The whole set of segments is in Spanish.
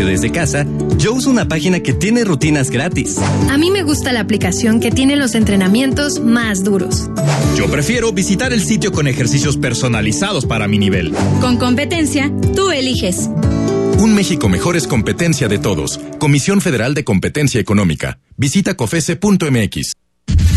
ejercicio desde casa, yo uso una página que tiene rutinas gratis. A mí me gusta la aplicación que tiene los entrenamientos más duros. Yo prefiero visitar el sitio con ejercicios personalizados para mi nivel. Con competencia, tú eliges. Un México mejor es competencia de todos. Comisión Federal de Competencia Económica. Visita cofese.mx.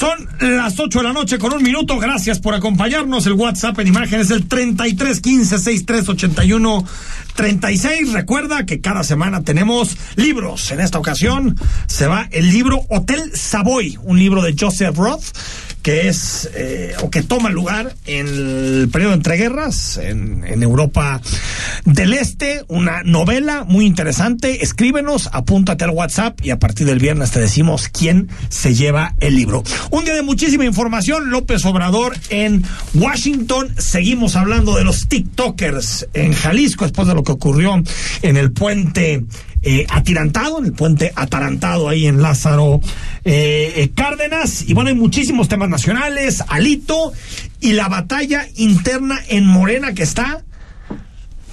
Son las 8 de la noche con un minuto. Gracias por acompañarnos. El WhatsApp en imagen es el 33 15 63 81 36. Recuerda que cada semana tenemos libros. En esta ocasión se va el libro Hotel Savoy, un libro de Joseph Roth que es eh, o que toma lugar en el periodo de entreguerras en, en Europa del Este, una novela muy interesante. Escríbenos, apúntate al WhatsApp y a partir del viernes te decimos quién se lleva el libro. Un día de muchísima información, López Obrador en Washington. Seguimos hablando de los TikTokers en Jalisco después de lo que ocurrió en el puente eh, atirantado, en el puente atarantado ahí en Lázaro eh, eh, Cárdenas. Y bueno, hay muchísimos temas nacionales, Alito y la batalla interna en Morena que está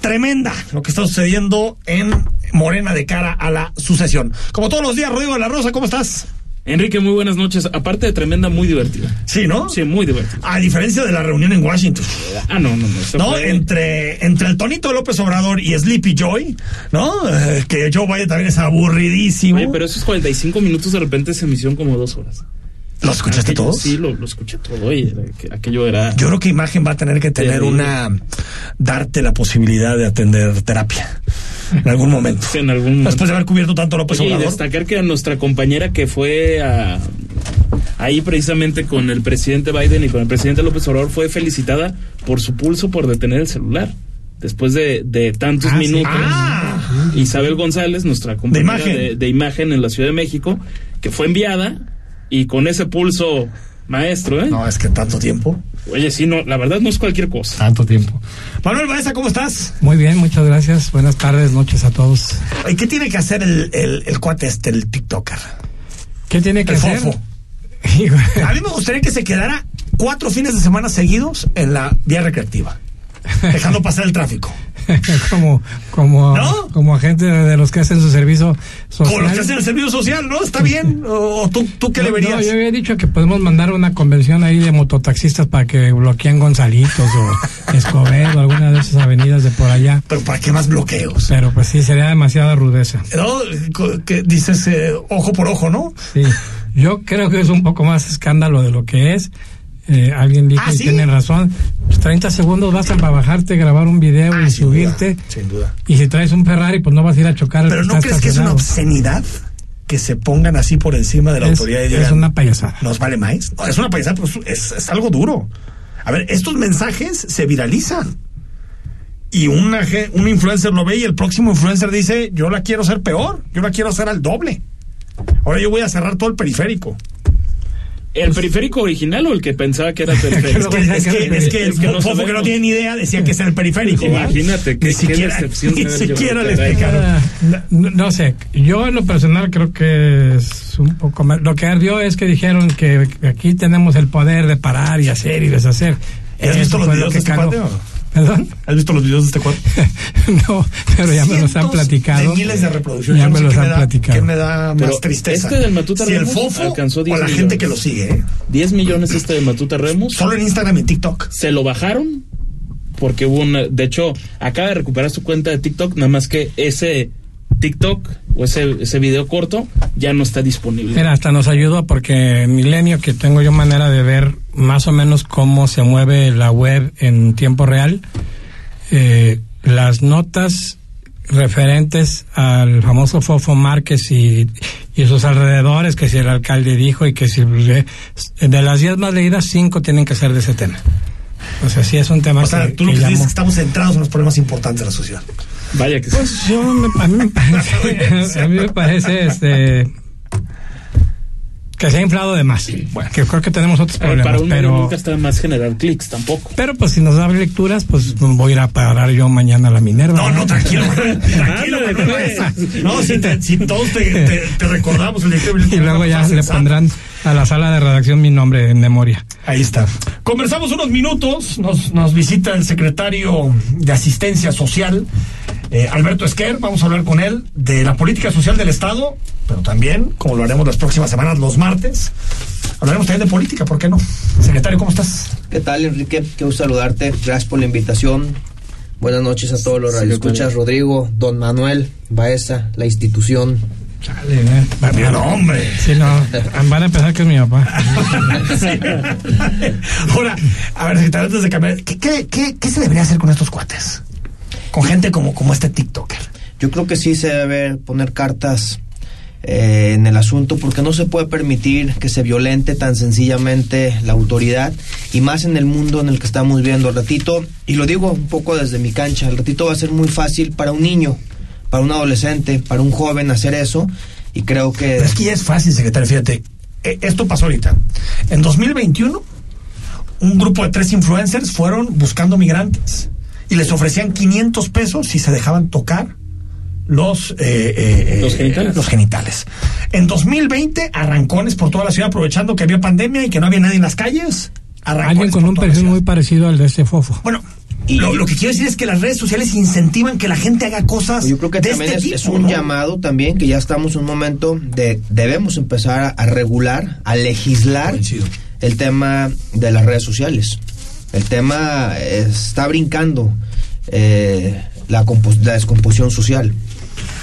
tremenda lo que está sucediendo en Morena de cara a la sucesión. Como todos los días, Rodrigo de la Rosa, ¿cómo estás? Enrique, muy buenas noches. Aparte de tremenda, muy divertida. Sí, ¿no? Sí, muy divertida. A diferencia de la reunión en Washington. Ah, no, no, no. ¿No? fue- Entre, entre el Tonito López Obrador y Sleepy Joy, ¿no? Eh, que Joe Biden también es aburridísimo. Oye, pero esos 45 minutos de repente se me hicieron como dos horas. ¿Lo escuchaste Aquello- todos? Sí, lo, lo escuché todo. Y aquello era. Yo creo que Imagen va a tener que tener Terrible. una. darte la posibilidad de atender terapia. En algún momento. Sí, en algún momento. Después de haber cubierto tanto López Oye, y Obrador. destacar que a nuestra compañera que fue a- ahí precisamente con el presidente Biden y con el presidente López Obrador fue felicitada por su pulso por detener el celular. Después de, de tantos Ah, sí. minutos. Ah. Isabel González, nuestra compañera imagen. de, de imagen en la Ciudad de México, que fue enviada y con ese pulso maestro, ¿eh? No, es que tanto tiempo. Oye, sí, no, la verdad no es cualquier cosa. Tanto tiempo. Manuel Baeza, ¿cómo estás? Muy bien, muchas gracias. Buenas tardes, noches a todos. ¿Y qué tiene que hacer el, el, el cuate este, el TikToker? ¿Qué tiene que El hacer? fofo. A mí me gustaría que se quedara cuatro fines de semana seguidos en la vía recreativa, dejando pasar el tráfico. como, como, ¿No? como agente de los que hacen su servicio social. Como los que hacen el servicio social, ¿no? ¿Está bien? ¿O, tú, tú qué le No, verías? No, yo había dicho que podemos mandar una convención ahí de mototaxistas para que bloqueen Gonzalitos o Escobedo, alguna de esas avenidas de por allá. Pero ¿para qué más bloqueos? Pero pues sí, sería demasiada rudeza. ¿No? Que dices eh, ojo por ojo, ¿no? Sí, yo creo que es un poco más escándalo de lo que es. Eh, alguien dijo Ah, y tiene razón. Pues 30 segundos bastan para bajarte, grabar un video Ah, y sin subirte. duda, sin duda. Y si traes un Ferrari, pues no vas a ir a chocar. Pero ¿no crees que es una obscenidad que se pongan así por encima de la Es- autoridad y es una payasada. ¿Nos vale más? No, es una payasada, pero es, es- algo duro. A ver, estos mensajes se viralizan. Y una, un influencer lo ve y el próximo influencer dice, yo la quiero hacer peor, yo la quiero hacer al doble. Ahora yo voy a cerrar todo el periférico. ¿El periférico original o el que pensaba que era el periférico? es que, es que, es que Es que no fofo que no tiene ni idea decía que es el periférico. Imagínate, qué- ni qué siquiera, decepción ni siquiera le explicaron. No, no sé, yo en lo personal creo que es un poco más. Lo que ardió es que dijeron que aquí tenemos el poder de parar y hacer y deshacer. ¿Has Eso visto los fue lo videos que de este o. ¿Has visto los videos de este cuadro? no, pero ya me los han platicado. De miles de reproducciones. Ya me los han platicado. ¿Qué me da Pero más tristeza? este del Matuta si el Remus fofo alcanzó o 10 la gente que lo sigue, ¿eh? 10 millones este de Matuta Remus. Solo en Instagram y TikTok. Se lo bajaron porque hubo una. De hecho, acaba de recuperar su cuenta de TikTok, nada más que ese TikTok o ese, ese video corto ya no está disponible. Mira, hasta nos ayudó porque Milenio, que tengo yo manera de ver más o menos cómo se mueve la web en tiempo real, eh, las notas referentes al famoso Fofo Márquez y, y sus alrededores, que si el alcalde dijo y que si de las 10 más leídas, 5 tienen que ser de ese tema. O sea, sí es un tema O sea, que, tú lo que que dices es que estamos centrados en los problemas importantes de la sociedad. Vaya que sí. Pues yo, me- a mí me parece, a mí me parece este, que se ha inflado de más. que creo que tenemos otros Eh, problemas. para un pero, nunca está más generar clics tampoco. pero pues si nos da lecturas, pues voy a ir a parar yo mañana a la Minerva. No, no, tranquilo. tranquilo, no, si, te- si todos te, te- te recordamos el Y luego ya le pondrán a la sala de redacción mi nombre en memoria. Ahí está. Conversamos unos minutos, nos, nos visita el secretario de Asistencia Social, eh, Alberto Esquer, vamos a hablar con él de la política social del Estado, pero también, como lo haremos las próximas semanas, los martes, hablaremos también de política, ¿por qué no? Secretario, ¿cómo estás? ¿Qué tal, Enrique? Qué gusto saludarte. Gracias por la invitación. Buenas noches a todos los radioescuchas. Rodrigo, Don Manuel, Baeza, la institución. Chale, eh. Va- Mira, no, hombre. Sí, no, van a pensar que es mi papá. Ahora, a ver, secretario, antes de cambiar, ¿qué, qué, qué, qué se debería hacer con estos cuates? Con gente como, como este TikToker. Yo creo que sí se debe poner cartas eh, en el asunto porque no se puede permitir que se violente tan sencillamente la autoridad y más en el mundo en el que estamos viendo al ratito. Y lo digo un poco desde mi cancha, al ratito va a ser muy fácil para un niño, para un adolescente, para un joven hacer eso y creo que... Pero es que ya es fácil, secretario, fíjate. Eh, Esto pasó ahorita. En 2021, un grupo de tres influencers fueron buscando migrantes y les ofrecían 500 pesos si se dejaban tocar los, eh, eh, Los eh, genitales. los genitales. En 2020, arrancones por toda la ciudad aprovechando que había pandemia y que no había nadie en las calles. Alguien con un perfil muy parecido al de este fofo. Bueno, Y- lo, lo que quiero decir es que las redes sociales incentivan que la gente haga cosas Yo creo que de también este es, tipo, es un ¿no? llamado también que ya estamos en un momento de debemos empezar a, a regular, a legislar Coincido. el tema de las redes sociales. El tema eh, está brincando eh, la, compos- la descomposición social.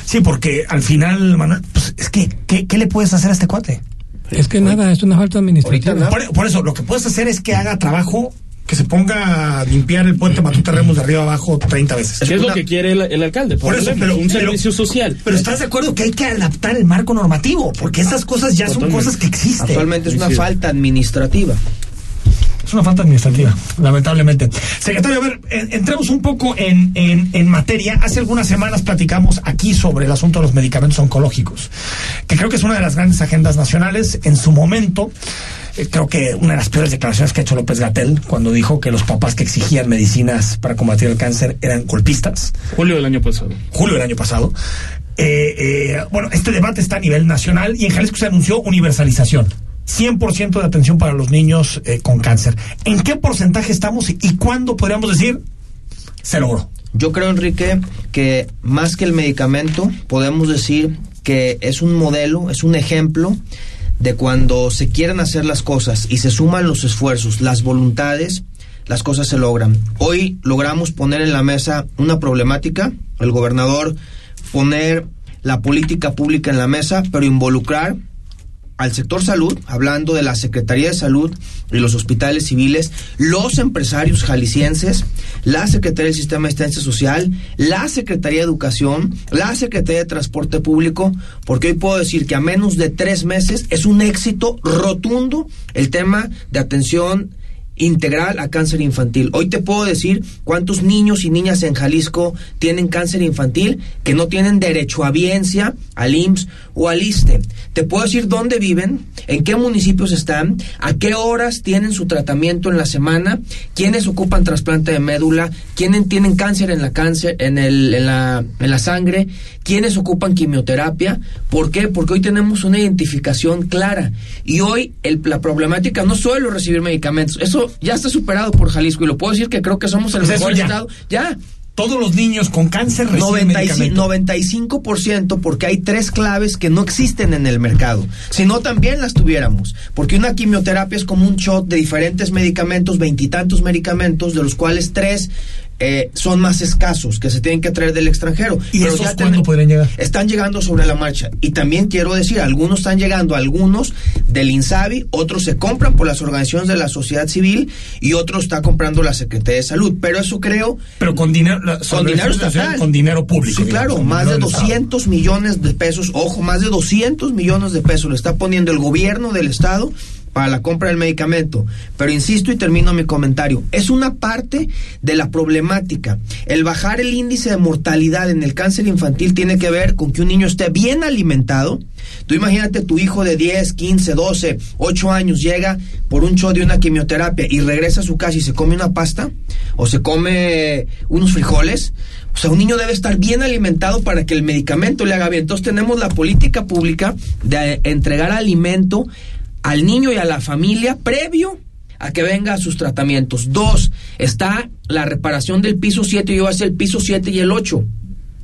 Sí, porque al final, Manuel, pues, es que, ¿qué, qué le puedes hacer a este cuate? Es que nada, es una falta administrativa. Por eso, lo que puedes hacer es que haga trabajo, que se ponga a limpiar el puente Matute Remos de arriba abajo 30 veces. ¿Qué es lo que quiere el, el alcalde? Por eso, Probablemente, pero, un pero- servicio social. Pero estás de acuerdo que hay que adaptar el marco normativo, porque esas cosas ya son Totalmente. cosas que existen. Actualmente es una Coincido. falta administrativa. Una falta administrativa, lamentablemente. Secretario, a ver, en- entremos un poco en, en, en materia. Hace algunas semanas platicamos aquí sobre el asunto de los medicamentos oncológicos, que creo que es una de las grandes agendas nacionales. En su momento, eh, creo que una de las peores declaraciones que ha hecho López Gatel cuando dijo que los papás que exigían medicinas para combatir el cáncer eran golpistas. Julio del año pasado. julio del año pasado. Eh, eh, bueno, este debate está a nivel nacional y en Jalisco se anunció universalización. 100% de atención para los niños eh, con cáncer. ¿En qué porcentaje estamos y, cuándo podríamos decir se logró? Yo creo, Enrique, que más que el medicamento, podemos decir que es un modelo, es un ejemplo de cuando se quieren hacer las cosas y se suman los esfuerzos, las voluntades, las cosas se logran. Hoy logramos poner en la mesa una problemática, el gobernador poner la política pública en la mesa, pero involucrar al sector salud, hablando de la Secretaría de Salud y los hospitales civiles, los empresarios jaliscienses, la Secretaría del Sistema de Asistencia Social, la Secretaría de Educación, la Secretaría de Transporte Público, porque hoy puedo decir que a menos de tres meses es un éxito rotundo el tema de atención integral a cáncer infantil. Hoy te puedo decir cuántos niños y niñas en Jalisco tienen cáncer infantil que no tienen derecho a biencia, al IMSS o al ISTE. Te puedo decir dónde viven, en qué municipios están, a qué horas tienen su tratamiento en la semana, quiénes ocupan trasplante de médula, quiénes tienen cáncer en la cáncer en, el, en, la, en la sangre, quiénes ocupan quimioterapia. ¿Por qué? Porque hoy tenemos una identificación clara y hoy el, la problemática no solo recibir medicamentos, eso ya está superado por Jalisco y lo puedo decir que creo que somos el Pues mejor ya. estado. Ya. Todos los niños con cáncer reciben 95, medicamento. 95% porque hay tres claves que no existen en el mercado. Si no, también las tuviéramos. Porque una quimioterapia es como un shot de diferentes medicamentos, veintitantos medicamentos, de los cuales tres eh, son más escasos, que se tienen que traer del extranjero. ¿Y Pero esos ya cuándo podrían llegar? Están llegando sobre la marcha. Y también quiero decir, algunos están llegando, algunos del INSABI, otros se compran por las organizaciones de la sociedad civil y otros está comprando la Secretaría de Salud. Pero eso creo Pero con dinero, la- con dinero estatal. Con dinero público. Sí, claro, más de dinero del Estado. 200 millones de pesos, ojo, más de 200 millones de pesos le está poniendo el gobierno del Estado para la compra del medicamento. Pero insisto y termino mi comentario, es una parte de la problemática. El bajar el índice de mortalidad en el cáncer infantil tiene que ver con que un niño esté bien alimentado. Tú imagínate tu hijo de 10, 15, 12, 8 años llega por un show de una quimioterapia y regresa a su casa y se come una pasta o se come unos frijoles. O sea, un niño debe estar bien alimentado para que el medicamento le haga bien. Entonces tenemos la política pública de entregar alimento al niño y a la familia previo a que venga a sus tratamientos. Dos, está la reparación del piso 7, yo hacer el piso 7 y el 8.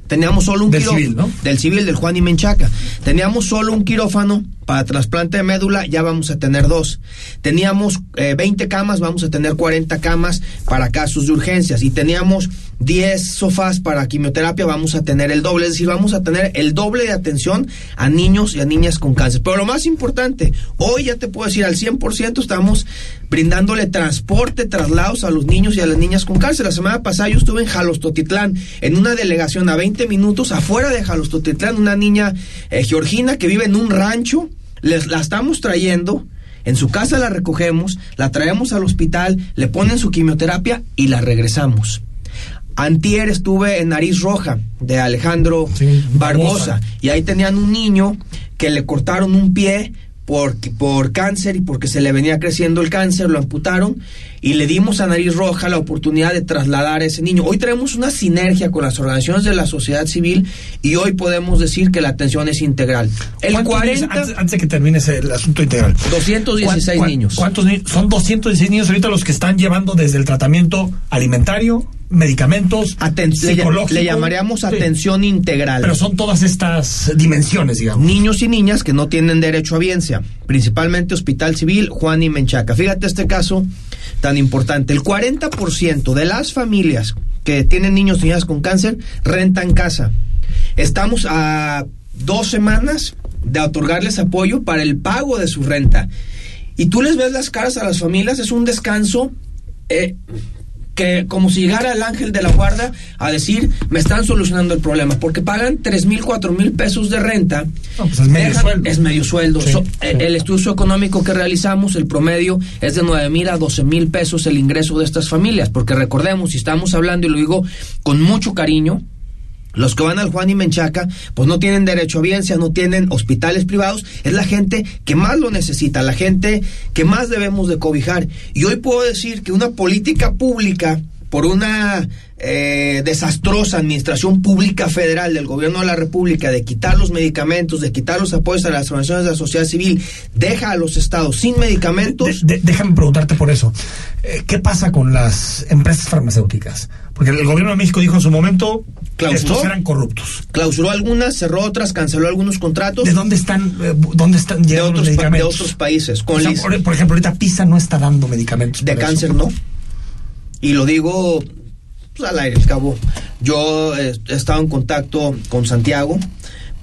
Teníamos solo un Del quirófano. civil, ¿no? Del civil, del Juan y Menchaca. Teníamos solo un quirófano para trasplante de médula, ya vamos a tener dos. Teníamos eh, 20 camas, vamos a tener 40 camas para casos de urgencias. Y teníamos 10 sofás para quimioterapia, vamos a tener el doble. Es decir, vamos a tener el doble de atención a niños y a niñas con cáncer. Pero lo más importante, hoy ya te puedo decir, al 100% estamos brindándole transporte, traslados a los niños y a las niñas con cáncer. La semana pasada yo estuve en Jalostotitlán, en una delegación a 20 minutos afuera de Jalostotitlán, una niña eh, georgina que vive en un rancho, les, la estamos trayendo. En su casa la recogemos, la traemos al hospital, le ponen su quimioterapia y la regresamos. Antier estuve en Nariz Roja de Alejandro Sí, Barbosa. Barbosa. y ahí tenían un niño que le cortaron un pie por, por cáncer y porque se le venía creciendo el cáncer, lo amputaron y le dimos a Nariz Roja la oportunidad de trasladar a ese niño. Hoy tenemos una sinergia con las organizaciones de la sociedad civil y hoy podemos decir que la atención es integral. El ¿Cuántos 40, niños- antes, antes de que termine ese- el asunto integral. 216 ¿Cuán- niños. ¿Cuántos niños? Son 216 niños ahorita los que están llevando desde el tratamiento alimentario, medicamentos, Aten- le, psicológico. le llamaríamos Sí. atención integral. Pero son todas estas dimensiones, digamos. niños y niñas que no tienen derecho a biencia, principalmente Hospital Civil Juan y Menchaca. Fíjate este caso tan importante. El 40% de las familias que tienen niños y niñas con cáncer rentan casa. Estamos a dos semanas de otorgarles apoyo para el pago de su renta. Y tú les ves las caras a las familias, es un descanso eh, que como si llegara el ángel de la guarda a decir, me están solucionando el problema, porque pagan tres mil, cuatro mil pesos de renta. No, pues es medio Dejan- sueldo. Es medio sueldo. Sí, So- sí. eh, El estudio económico que realizamos, el promedio es de nueve mil a doce mil pesos el ingreso de estas familias, porque recordemos, si estamos hablando, y lo digo con mucho cariño, los que van al Juan y Menchaca, pues no tienen derecho a biencia, no tienen hospitales privados, es la gente que más lo necesita, la gente que más debemos de cobijar. Y hoy puedo decir que una política pública, por una eh, desastrosa administración pública federal del gobierno de la República, de quitar los medicamentos, de quitar los apoyos a las organizaciones de la sociedad civil, deja a los estados sin medicamentos. Déjame preguntarte por eso. Eh, ¿Qué pasa con las empresas farmacéuticas? Porque el gobierno de México dijo en su momento Clausuró. estos eran corruptos. Clausuró algunas, cerró otras, canceló algunos contratos ¿De dónde están, eh, dónde están de llegando los otros, pa- de medicamentos? otros países. Con O sea, lis- por, por ejemplo, ahorita PISA no está dando medicamentos. de eso. cáncer no. Y lo digo pues, al aire, al cabo. Yo eh, he estado en contacto con Santiago,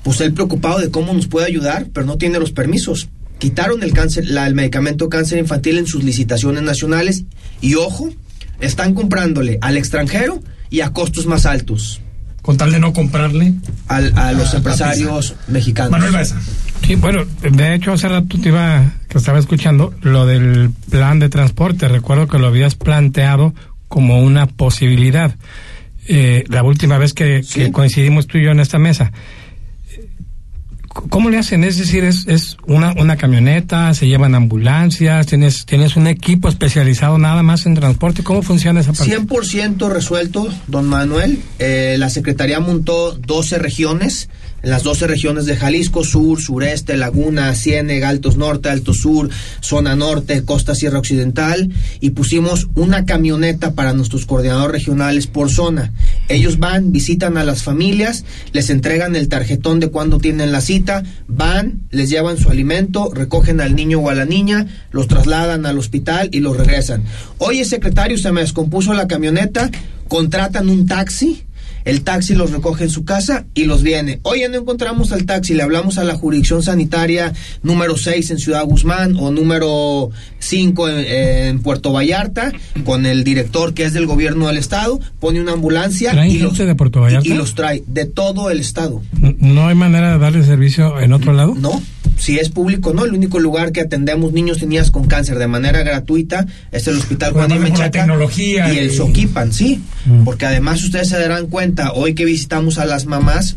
pues él preocupado de cómo nos puede ayudar, pero no tiene los permisos. Quitaron el cáncer, la- el medicamento cáncer infantil en sus licitaciones nacionales y ojo, están comprándole al extranjero y a costos más altos Con tal de no comprarle. al- a los empresarios mexicanos. Manuel Baeza. Sí, bueno, de hecho hace rato te iba, que estaba escuchando lo del plan de transporte. Recuerdo que lo habías planteado como una posibilidad. Eh, la última vez que, que coincidimos tú y yo en esta mesa. ¿Cómo le hacen? Es decir, es, es una, una camioneta, se llevan ambulancias, tienes, tienes un equipo especializado nada más en transporte. ¿Cómo funciona esa parte? 100% resuelto, don Manuel. Eh, la Secretaría montó 12 regiones en las 12 regiones de Jalisco, sur, sureste, laguna, Ciénega, Altos Norte, Alto Sur, zona norte, costa Sierra Occidental, y pusimos una camioneta para nuestros coordinadores regionales por zona. Ellos van, visitan a las familias, les entregan el tarjetón de cuando tienen la cita, van, les llevan su alimento, recogen al niño o a la niña, los trasladan al hospital y los regresan. Oye, secretario, se me descompuso la camioneta, contratan un taxi, el taxi los recoge en su casa y los viene. Oye, no encontramos al taxi, le hablamos a la jurisdicción sanitaria número 6 en Ciudad Guzmán o número 5 en, Puerto Vallarta, con el director que es del gobierno del estado, pone una ambulancia y los, de Puerto Vallarta? y los trae de todo el estado. ¿No hay manera de darle servicio en otro lado? No, si es público, no. El único lugar que atendemos niños y niñas con cáncer de manera gratuita es el Hospital Juan Menchaca tecnología y el Soquipan, sí. Mm. Porque además ustedes se darán cuenta, hoy que visitamos a las mamás,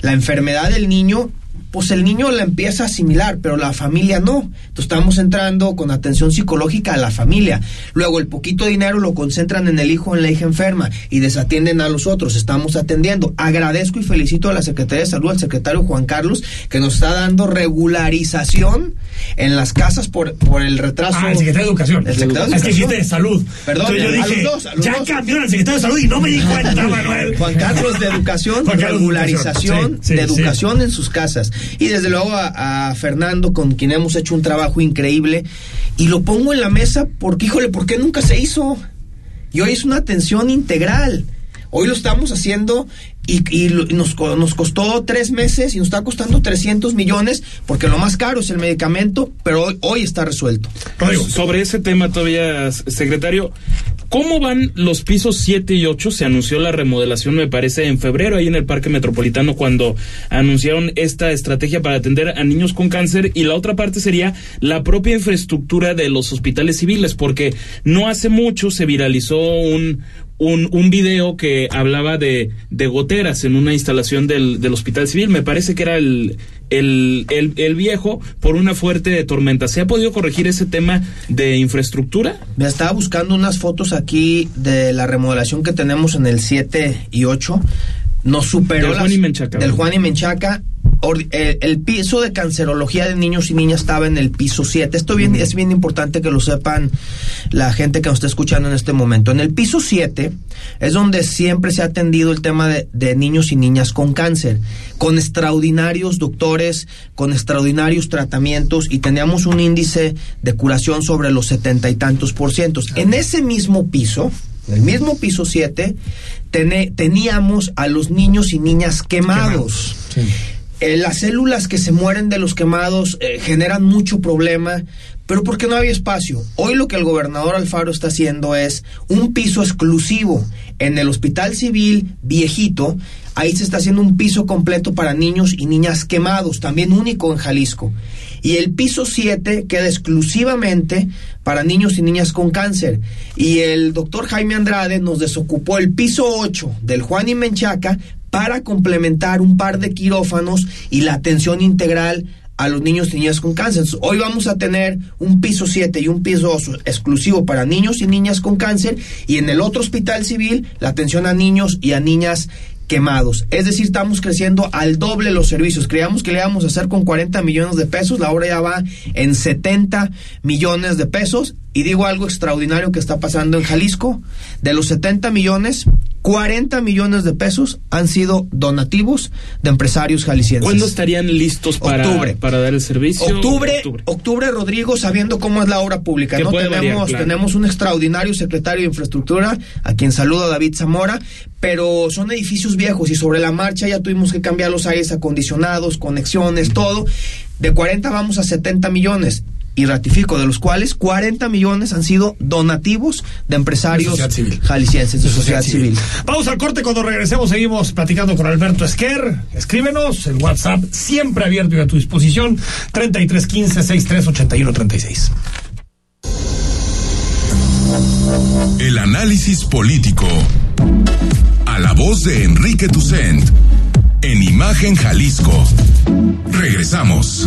la enfermedad del niño pues el niño la empieza a asimilar, pero la familia no. Entonces estamos entrando con atención psicológica a la familia. Luego el poquito dinero lo concentran en el hijo o en la hija enferma y desatienden a los otros. Estamos atendiendo. Agradezco y felicito a la Secretaría de Salud, al secretario Juan Carlos, que nos está dando regularización en las casas por, por el retraso. Ah, el secretario de Educación. El secretario de Es que dijiste de salud. Perdón, Entonces yo a dije, los dos, a los ya dos. cambió el secretario de salud y no me di cuenta, Manuel. Juan Carlos de Educación, regularización. Sí, de sí, educación en sus casas. Y desde luego a, Fernando, con quien hemos hecho un trabajo increíble. Y lo pongo en la mesa porque, híjole, ¿por qué nunca se hizo? Y hoy es una atención integral. Hoy lo estamos haciendo y, nos, nos costó tres meses y nos está costando 300 millones porque lo más caro es el medicamento, pero hoy, hoy está resuelto. Sobre ese tema todavía, secretario, ¿cómo van los pisos 7 y 8? Se anunció la remodelación, me parece, en febrero, ahí en el Parque Metropolitano, cuando anunciaron esta estrategia para atender a niños con cáncer. Y la otra parte sería la propia infraestructura de los hospitales civiles, porque no hace mucho se viralizó un, un, un video que hablaba de, de goteras en una instalación del, del hospital civil. Me parece que era el, el, el, el viejo por una fuerte tormenta. ¿Se ha podido corregir ese tema de infraestructura? Me estaba buscando unas fotos aquí de la remodelación que tenemos en el 7 y 8. Nos superó Del las- Juan y Menchaca, Del. Juan y Menchaca. El, el piso de cancerología de niños y niñas estaba en el piso 7. Esto bien, es bien importante que lo sepan la gente que nos está escuchando en este momento. En el piso 7 es donde siempre se ha atendido el tema de, de niños y niñas con cáncer, con extraordinarios doctores, con extraordinarios tratamientos y teníamos un índice de curación sobre los setenta y tantos por cientos. En ese mismo piso, en el mismo piso 7, tene- teníamos a los niños y niñas quemados. Eh, las células que se mueren de los quemados eh, generan mucho problema, pero porque no había espacio. Hoy lo que el gobernador Alfaro está haciendo es un piso exclusivo en el Hospital Civil viejito. Ahí se está haciendo un piso completo para niños y niñas quemados, también único en Jalisco. Y el piso 7 queda exclusivamente para niños y niñas con cáncer. Y el doctor Jaime Andrade nos desocupó el piso 8 del Juan y Menchaca para complementar un par de quirófanos y la atención integral a los niños y niñas con cáncer. Hoy vamos a tener un piso 7 y un piso 8 exclusivo para niños y niñas con cáncer y en el otro hospital civil la atención a niños y a niñas quemados. Es decir, estamos creciendo al doble los servicios. Creíamos que le íbamos a hacer con 40 millones de pesos, la ya va en 70 millones de pesos. Y digo algo extraordinario que está pasando en Jalisco. De los 70 millones, 40 millones de pesos han sido donativos de empresarios jaliscienses. ¿Cuándo estarían listos para, Octubre. para dar el servicio? Octubre, octubre, Rodrigo, sabiendo cómo es la obra pública, ¿no? Tenemos, variar, claro. tenemos un extraordinario secretario de infraestructura, a quien saluda David Zamora, pero son edificios viejos y sobre la marcha ya tuvimos que cambiar los aires acondicionados, conexiones, todo. De 40 vamos a 70 millones. Y ratifico, de los cuales 40 millones han sido donativos de empresarios jaliscienses de, sociedad, civil. Vamos al corte, cuando regresemos seguimos platicando con Alberto Esquer. Escríbenos, el WhatsApp siempre abierto y a tu disposición, 3315 6381 36. El análisis político. A la voz de Enrique Tucent. En Imagen Jalisco. Regresamos.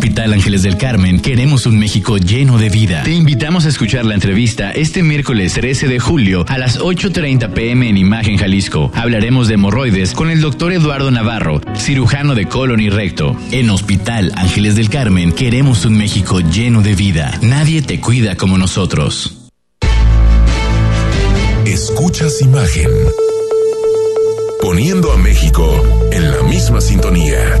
Hospital Ángeles del Carmen queremos un México lleno de vida. Te invitamos a escuchar la entrevista este miércoles 13 de julio a las 8.30 pm en Imagen Jalisco. Hablaremos de hemorroides con el doctor Eduardo Navarro, cirujano de colon y recto. En Hospital Ángeles del Carmen queremos un México lleno de vida. Nadie te cuida como nosotros. Escuchas Imagen. Poniendo a México en la misma sintonía.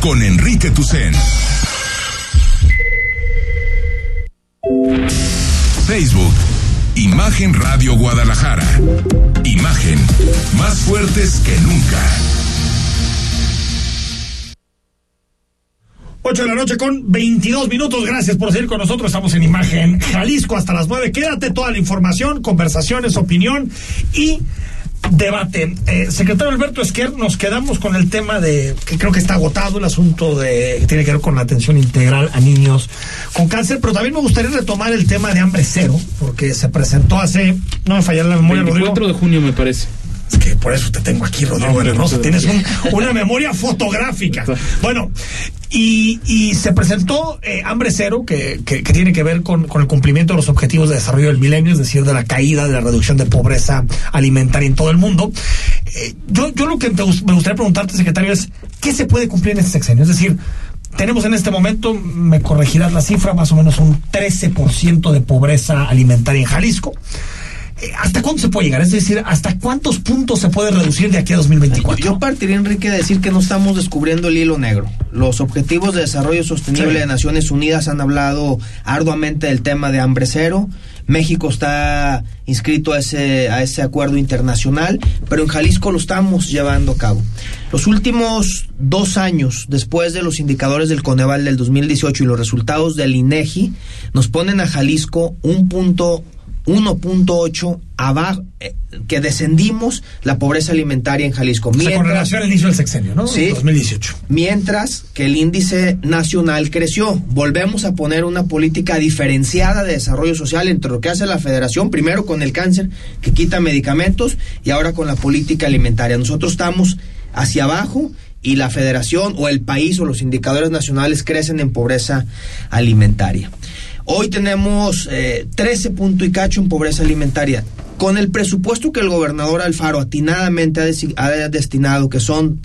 con Enrique Tucen. Facebook, Imagen Radio Guadalajara. Imagen, más fuertes que nunca. 8 de la noche con 22 minutos. Gracias por seguir con nosotros. Estamos en Imagen Jalisco hasta las 9. Quédate toda la información, conversaciones, opinión y debate. Eh, secretario Alberto Esquer, nos quedamos con el tema de que creo que está agotado el asunto de que tiene que ver con la atención integral a niños con cáncer, pero también me gustaría retomar el tema de hambre cero, porque se presentó hace, no me fallará la memoria, 24 de junio me parece. Es que por eso te tengo aquí, Rodrigo no, Rosa. Tienes un, una memoria fotográfica. Bueno, y, y se presentó eh, Hambre Cero, que, que, que, tiene que ver con, el cumplimiento de los objetivos de desarrollo del milenio, es decir, de la caída, de la reducción de pobreza alimentaria en todo el mundo. Eh, yo, yo lo que me gustaría preguntarte, secretario, es ¿qué se puede cumplir en este sexenio? Es decir, tenemos en este momento, me corregirás la cifra, más o menos un 13% de pobreza alimentaria en Jalisco. ¿Hasta cuándo se puede llegar? Es decir, ¿hasta cuántos puntos se puede reducir de aquí a 2024? Yo partiría, Enrique, de decir que no estamos descubriendo el hilo negro. Los Objetivos de Desarrollo Sostenible sí. de Naciones Unidas han hablado arduamente del tema de hambre cero. México está inscrito a ese, a ese acuerdo internacional, pero en Jalisco lo estamos llevando a cabo. Los últimos dos años, después de los indicadores del Coneval del 2018 y los resultados del INEGI, nos ponen a Jalisco un punto 1.8 abajo, eh, que descendimos la pobreza alimentaria en Jalisco. Mientras, o sea, con relación al inicio del sexenio, ¿no? Sí. 2018. Mientras que el índice nacional creció. Volvemos a poner una política diferenciada de desarrollo social entre lo que hace la federación, primero con el cáncer, que quita medicamentos, y ahora con la política alimentaria. Nosotros estamos hacia abajo y la federación o el país o los indicadores nacionales crecen en pobreza alimentaria. Hoy tenemos eh, 13 punto y cacho en pobreza alimentaria. Con el presupuesto que el gobernador Alfaro atinadamente ha, ha destinado, que son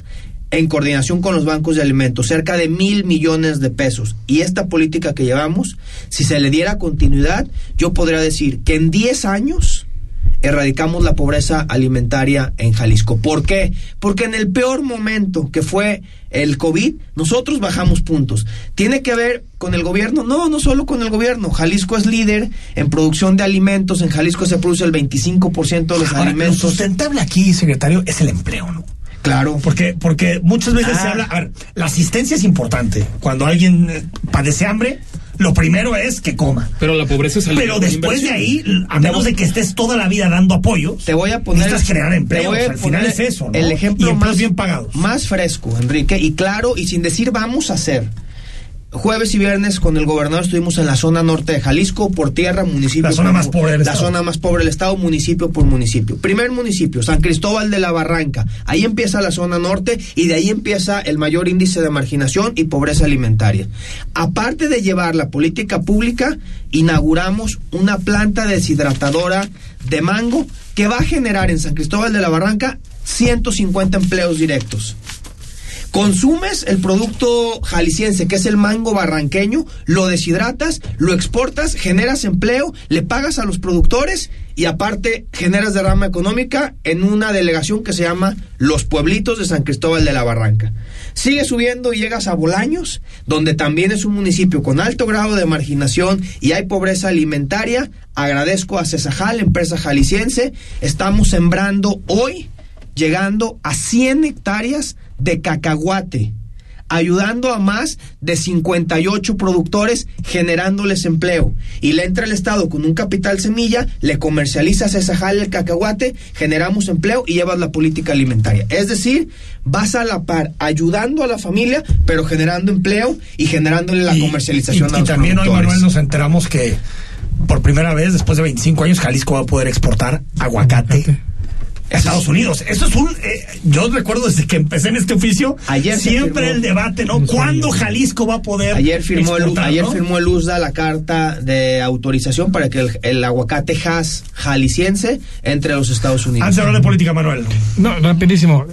en coordinación con los bancos de alimentos, cerca de mil millones de pesos. Y esta política que llevamos, si se le diera continuidad, yo podría decir que en 10 años erradicamos la pobreza alimentaria en Jalisco. ¿Por qué? Porque en el peor momento que fue el COVID, nosotros bajamos puntos. ¿Tiene que ver con el gobierno? No, no solo con el gobierno. Jalisco es líder en producción de alimentos. En Jalisco se produce el 25% de los alimentos. Lo sustentable aquí, secretario, es el empleo, ¿no? Claro. Porque, porque muchas veces se Ah. habla. A ver, la asistencia es importante. Cuando alguien eh, padece hambre, lo primero es que coma. Pero la pobreza es Pero después de ahí, a menos de que estés toda la vida dando apoyos, te voy a poner necesitas crear a Al final es eso, ¿no? El ejemplo y más bien pagados. más fresco, Enrique, y claro, y sin decir vamos a hacer. Jueves y viernes con el gobernador estuvimos en la zona norte de Jalisco, por tierra, municipio. La zona por- más pobre del La estado. zona más pobre del estado, municipio por municipio. Primer municipio, San Cristóbal de la Barranca. Ahí empieza la zona norte y de ahí empieza el mayor índice de marginación y pobreza alimentaria. Aparte de llevar la política pública, inauguramos una planta deshidratadora de mango que va a generar en San Cristóbal de la Barranca 150 empleos directos. Consumes el producto jalisciense, que es el mango barranqueño, lo deshidratas, lo exportas, generas empleo, le pagas a los productores y aparte generas derrama económica en una delegación que se llama Los Pueblitos de San Cristóbal de la Barranca. Sigue subiendo y llegas a Bolaños, donde también es un municipio con alto grado de marginación y hay pobreza alimentaria. Agradezco a Cesajal, empresa jalisciense. Estamos sembrando hoy llegando a 100 hectáreas de cacahuate, ayudando a más de 58 productores generándoles empleo. Y le entra el Estado con un capital semilla, le comercializa a Cesajal el cacahuate, generamos empleo y llevas la política alimentaria. Es decir, vas a la par ayudando a la familia, pero generando empleo y generándole la comercialización y, a y también hoy. Manuel, nos enteramos que por primera vez, después de 25 años, Jalisco va a poder exportar aguacate. a Estados Unidos. Eso es un. eh, yo recuerdo desde que empecé en este oficio. Ayer siempre firmó. el debate, ¿no? ¿Cuándo Jalisco va a poder. Ayer firmó, el, ayer no? firmó el USDA la carta de autorización para que el, el aguacate Hass jalisciense entre a los Estados Unidos. Antes de hablar de política, Manuel. No, rapidísimo.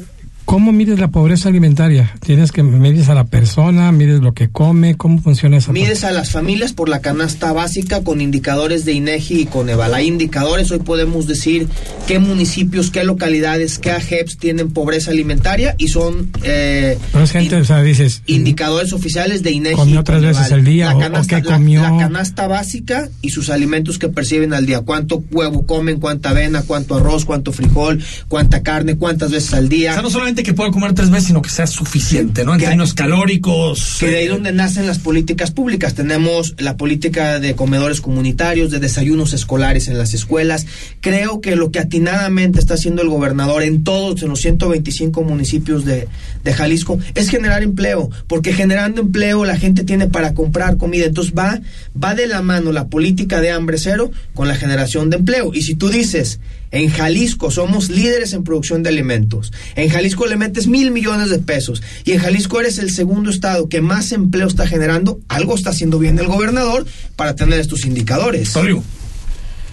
¿Cómo mides la pobreza alimentaria? ¿Tienes que mides a la persona, mides lo que come? ¿Cómo funciona esa Mides a las familias por la canasta básica con indicadores de INEGI y Coneval. Hay indicadores, hoy podemos decir qué municipios, qué localidades, qué AGEPS tienen pobreza alimentaria y son eh, Pero es gente, o sea, dices, indicadores oficiales de INEGI. ¿Comió tres Coneval. veces al día? La ¿O- o canasta, qué la- comió? La, canasta básica y sus alimentos que perciben al día. ¿Cuánto huevo comen? ¿Cuánta avena? ¿Cuánto arroz? ¿Cuánto frijol? ¿Cuánta carne? ¿Cuántas veces al O día? sea, no solamente que pueda comer tres veces, sino que sea suficiente, ¿no? En Que- términos calóricos. Que de ahí donde nacen las políticas públicas. Tenemos la política de comedores comunitarios, de desayunos escolares en las escuelas. Creo que lo que atinadamente está haciendo el gobernador en todos, en los 125 municipios de, de Jalisco, es generar empleo. Porque generando empleo la gente tiene para comprar comida. Entonces va, va de la mano la política de hambre cero con la generación de empleo. Y si tú dices, en Jalisco somos líderes en producción de alimentos. En Jalisco le metes mil millones de pesos. Y en Jalisco eres el segundo estado que más empleo está generando. Algo está haciendo bien el gobernador para tener estos indicadores.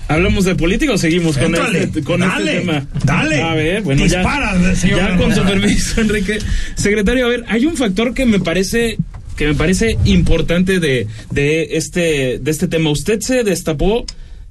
¿Hablamos de política o seguimos con, Éntrale, este, con dale, este tema? dale. A ver, bueno, Dispara, ya, señor ya con su permiso, Enrique. Secretario, a ver, hay un factor que me parece que me parece importante de, de este de este tema. Usted se destapó,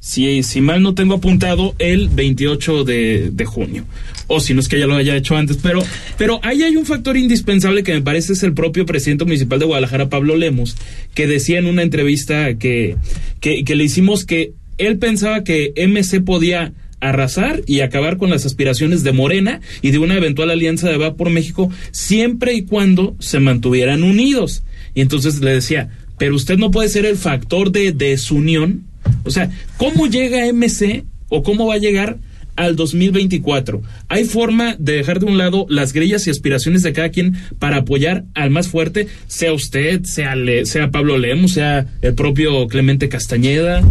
si, si mal no tengo apuntado, el 28 de, de junio. O si no es que ya lo haya hecho antes, pero, pero ahí hay un factor indispensable que me parece es el propio presidente municipal de Guadalajara, Pablo Lemos, que decía en una entrevista que, que, que le hicimos que él pensaba que MC podía arrasar y acabar con las aspiraciones de Morena y de una eventual alianza de Va por México siempre y cuando se mantuvieran unidos. Y entonces le decía, pero usted no puede ser el factor de desunión. O sea, ¿cómo llega MC o cómo va a llegar al 2024? ¿Hay forma de dejar de un lado las grillas y aspiraciones de cada quien para apoyar al más fuerte, sea usted, sea, Pablo Lemos, sea el propio Clemente Castañeda?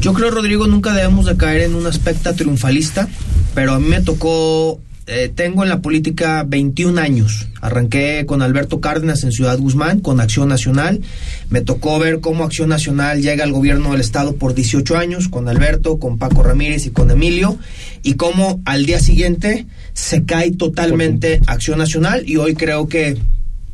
Yo creo, Rodrigo, nunca debemos de caer en un aspecto triunfalista, pero a mí me tocó, eh, tengo en la política 21 años. Arranqué con Alberto Cárdenas en Ciudad Guzmán, con Acción Nacional. Me tocó ver cómo Acción Nacional llega al gobierno del Estado por 18 años, con Alberto, con Paco Ramírez y con Emilio, y cómo al día siguiente se cae totalmente Acción Nacional y hoy creo que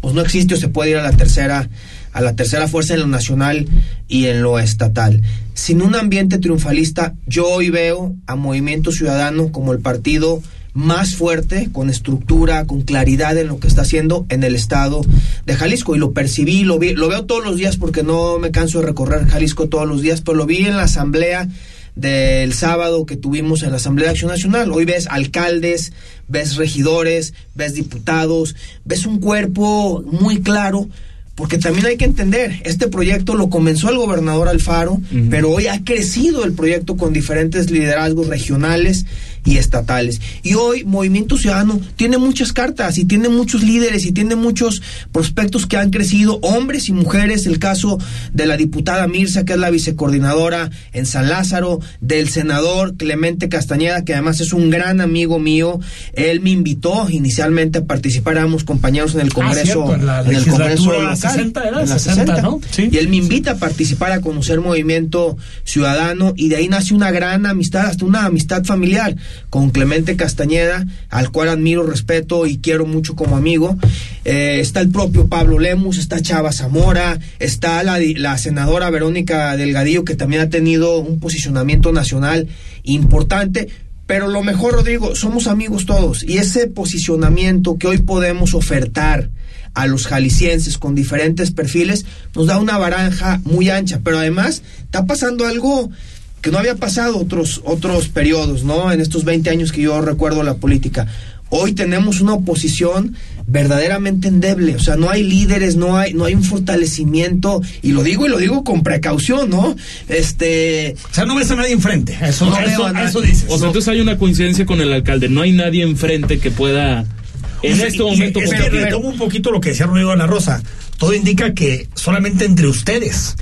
pues no existe o se puede ir a la tercera a la tercera fuerza en lo nacional y en lo estatal. Sin un ambiente triunfalista, yo hoy veo a Movimiento Ciudadano como el partido más fuerte, con estructura, con claridad en lo que está haciendo en el estado de Jalisco. Y lo percibí, lo, vi, lo veo todos los días porque no me canso de recorrer Jalisco todos los días, pero lo vi en la asamblea del sábado que tuvimos en la Asamblea de Acción Nacional. Hoy ves alcaldes, ves regidores, ves diputados, ves un cuerpo muy claro porque también hay que entender, este proyecto lo comenzó el gobernador Alfaro, pero hoy ha crecido el proyecto con diferentes liderazgos regionales y estatales. Y hoy Movimiento Ciudadano tiene muchas cartas y tiene muchos líderes y tiene muchos prospectos que han crecido, hombres y mujeres, el caso de la diputada Mirza, que es la vicecoordinadora en San Lázaro, del senador Clemente Castañeda, que además es un gran amigo mío. Él me invitó inicialmente a participar, éramos compañeros en el ah, Congreso, en, el Congreso local, 60 era, 60, ¿no? Y él me invita a participar, a conocer Movimiento Ciudadano y de ahí nace una gran amistad, hasta una amistad familiar con Clemente Castañeda, al cual admiro, respeto y quiero mucho como amigo. Eh, está el propio Pablo Lemus, está Chava Zamora, está la, la senadora Verónica Delgadillo, que también ha tenido un posicionamiento nacional importante. Pero lo mejor, Rodrigo, somos amigos todos y ese posicionamiento que hoy podemos ofertar a los jaliscienses con diferentes perfiles nos da una baranja muy ancha. Pero además está pasando algo que no había pasado otros, otros periodos, ¿no? En estos 20 años que yo recuerdo la política. Hoy tenemos una oposición verdaderamente endeble, o sea, no hay líderes, no hay, no hay un fortalecimiento, y lo digo y lo digo con precaución, ¿no? Este. O sea, no ves a nadie enfrente, eso, no eso, eso dices. O sea, entonces hay una coincidencia con el alcalde, no hay nadie enfrente que pueda. En este momento. Es que retomo un poquito lo que decía Rodrigo de la Rosa. Todo indica que solamente entre ustedes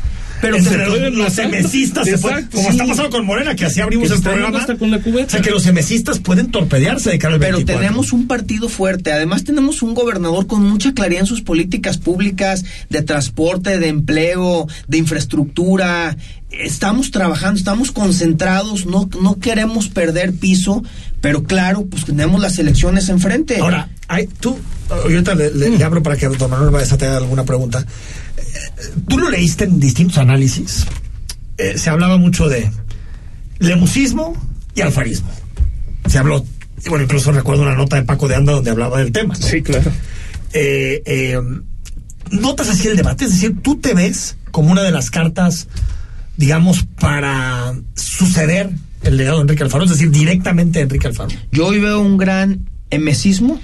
pero los, semecistas se pueden, como está pasando con Morena, que así abrimos el programa. Con la o sea, que los semecistas pueden torpedearse de cara al Pero tenemos un partido fuerte, además tenemos un gobernador con mucha claridad en sus políticas públicas de transporte, de empleo, de infraestructura. Estamos trabajando, estamos concentrados, no, no queremos perder piso, pero claro, pues tenemos las elecciones enfrente. Ahora, hay, tú, ahorita le, le, abro para que don Manuel vaya a tener alguna pregunta tú lo leíste en distintos análisis. Eh, se hablaba mucho de lemusismo y alfarismo. Se habló, bueno, incluso recuerdo una nota de Paco de Anda donde hablaba del tema. Sí, claro. Eh, eh, notas así el debate, es decir, tú te ves como una de las cartas, digamos, para suceder el legado de Enrique Alfaro, es decir, directamente de Enrique Alfaro. Yo hoy veo un gran emesismo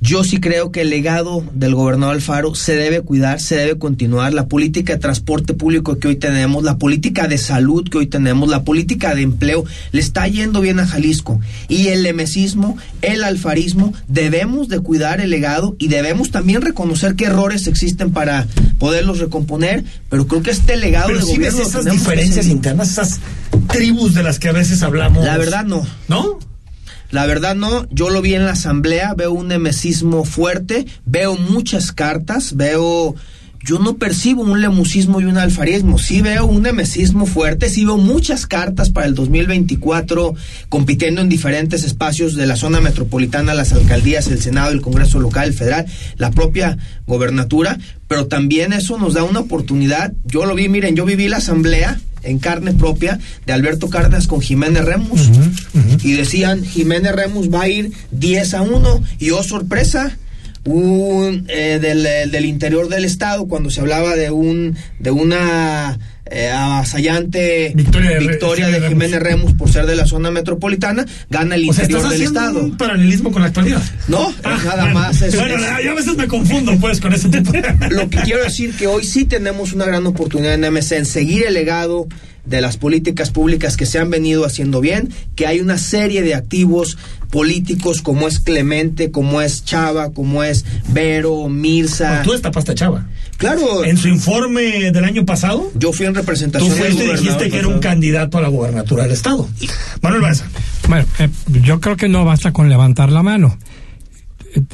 yo sí creo que el legado del gobernador Alfaro se debe cuidar, se debe continuar. La política de transporte público que hoy tenemos, la política de salud que hoy tenemos, la política de empleo, le está yendo bien a Jalisco. Y el lemesismo, el alfarismo, debemos de cuidar el legado y debemos también reconocer qué errores existen para poderlos recomponer. Pero creo que este legado de gobierno ves esas diferencias internas, esas tribus de las que a veces hablamos. La verdad no. ¿No? La verdad no, yo lo vi en la asamblea, veo un nemesismo fuerte, veo muchas cartas, veo yo no percibo un lemusismo y un alfarismo, sí veo un nemesismo fuerte, sí veo muchas cartas para el 2024 compitiendo en diferentes espacios de la zona metropolitana, las alcaldías, el Senado, el Congreso local, el federal, la propia gobernatura, pero también eso nos da una oportunidad, yo lo vi, miren, yo viví la asamblea en carne propia de Alberto Cárdenas con Jiménez Remus. Y decían, Jiménez Remus va a ir 10 a 1 y oh sorpresa, un, eh, del, del, interior del estado cuando se hablaba de un de una eh, avasallante victoria, de, Jiménez Remus. por ser de la zona metropolitana gana el interior del estado un paralelismo con la actualidad no ah, nada más bueno yo a veces me confundo pues con ese tipo lo que quiero decir que hoy sí tenemos una gran oportunidad en MC en seguir el legado de las políticas públicas que se han venido haciendo bien, que hay una serie de activos políticos como es Clemente, como es Chava, como es Vero, Mirza. tú estapaste a Chava. Claro. En su informe del año pasado. Yo fui en representación. Tú fuiste y dijiste que era un candidato a la gubernatura del Estado. Manuel Baeza. Bueno, eh, yo creo que no basta con levantar la mano.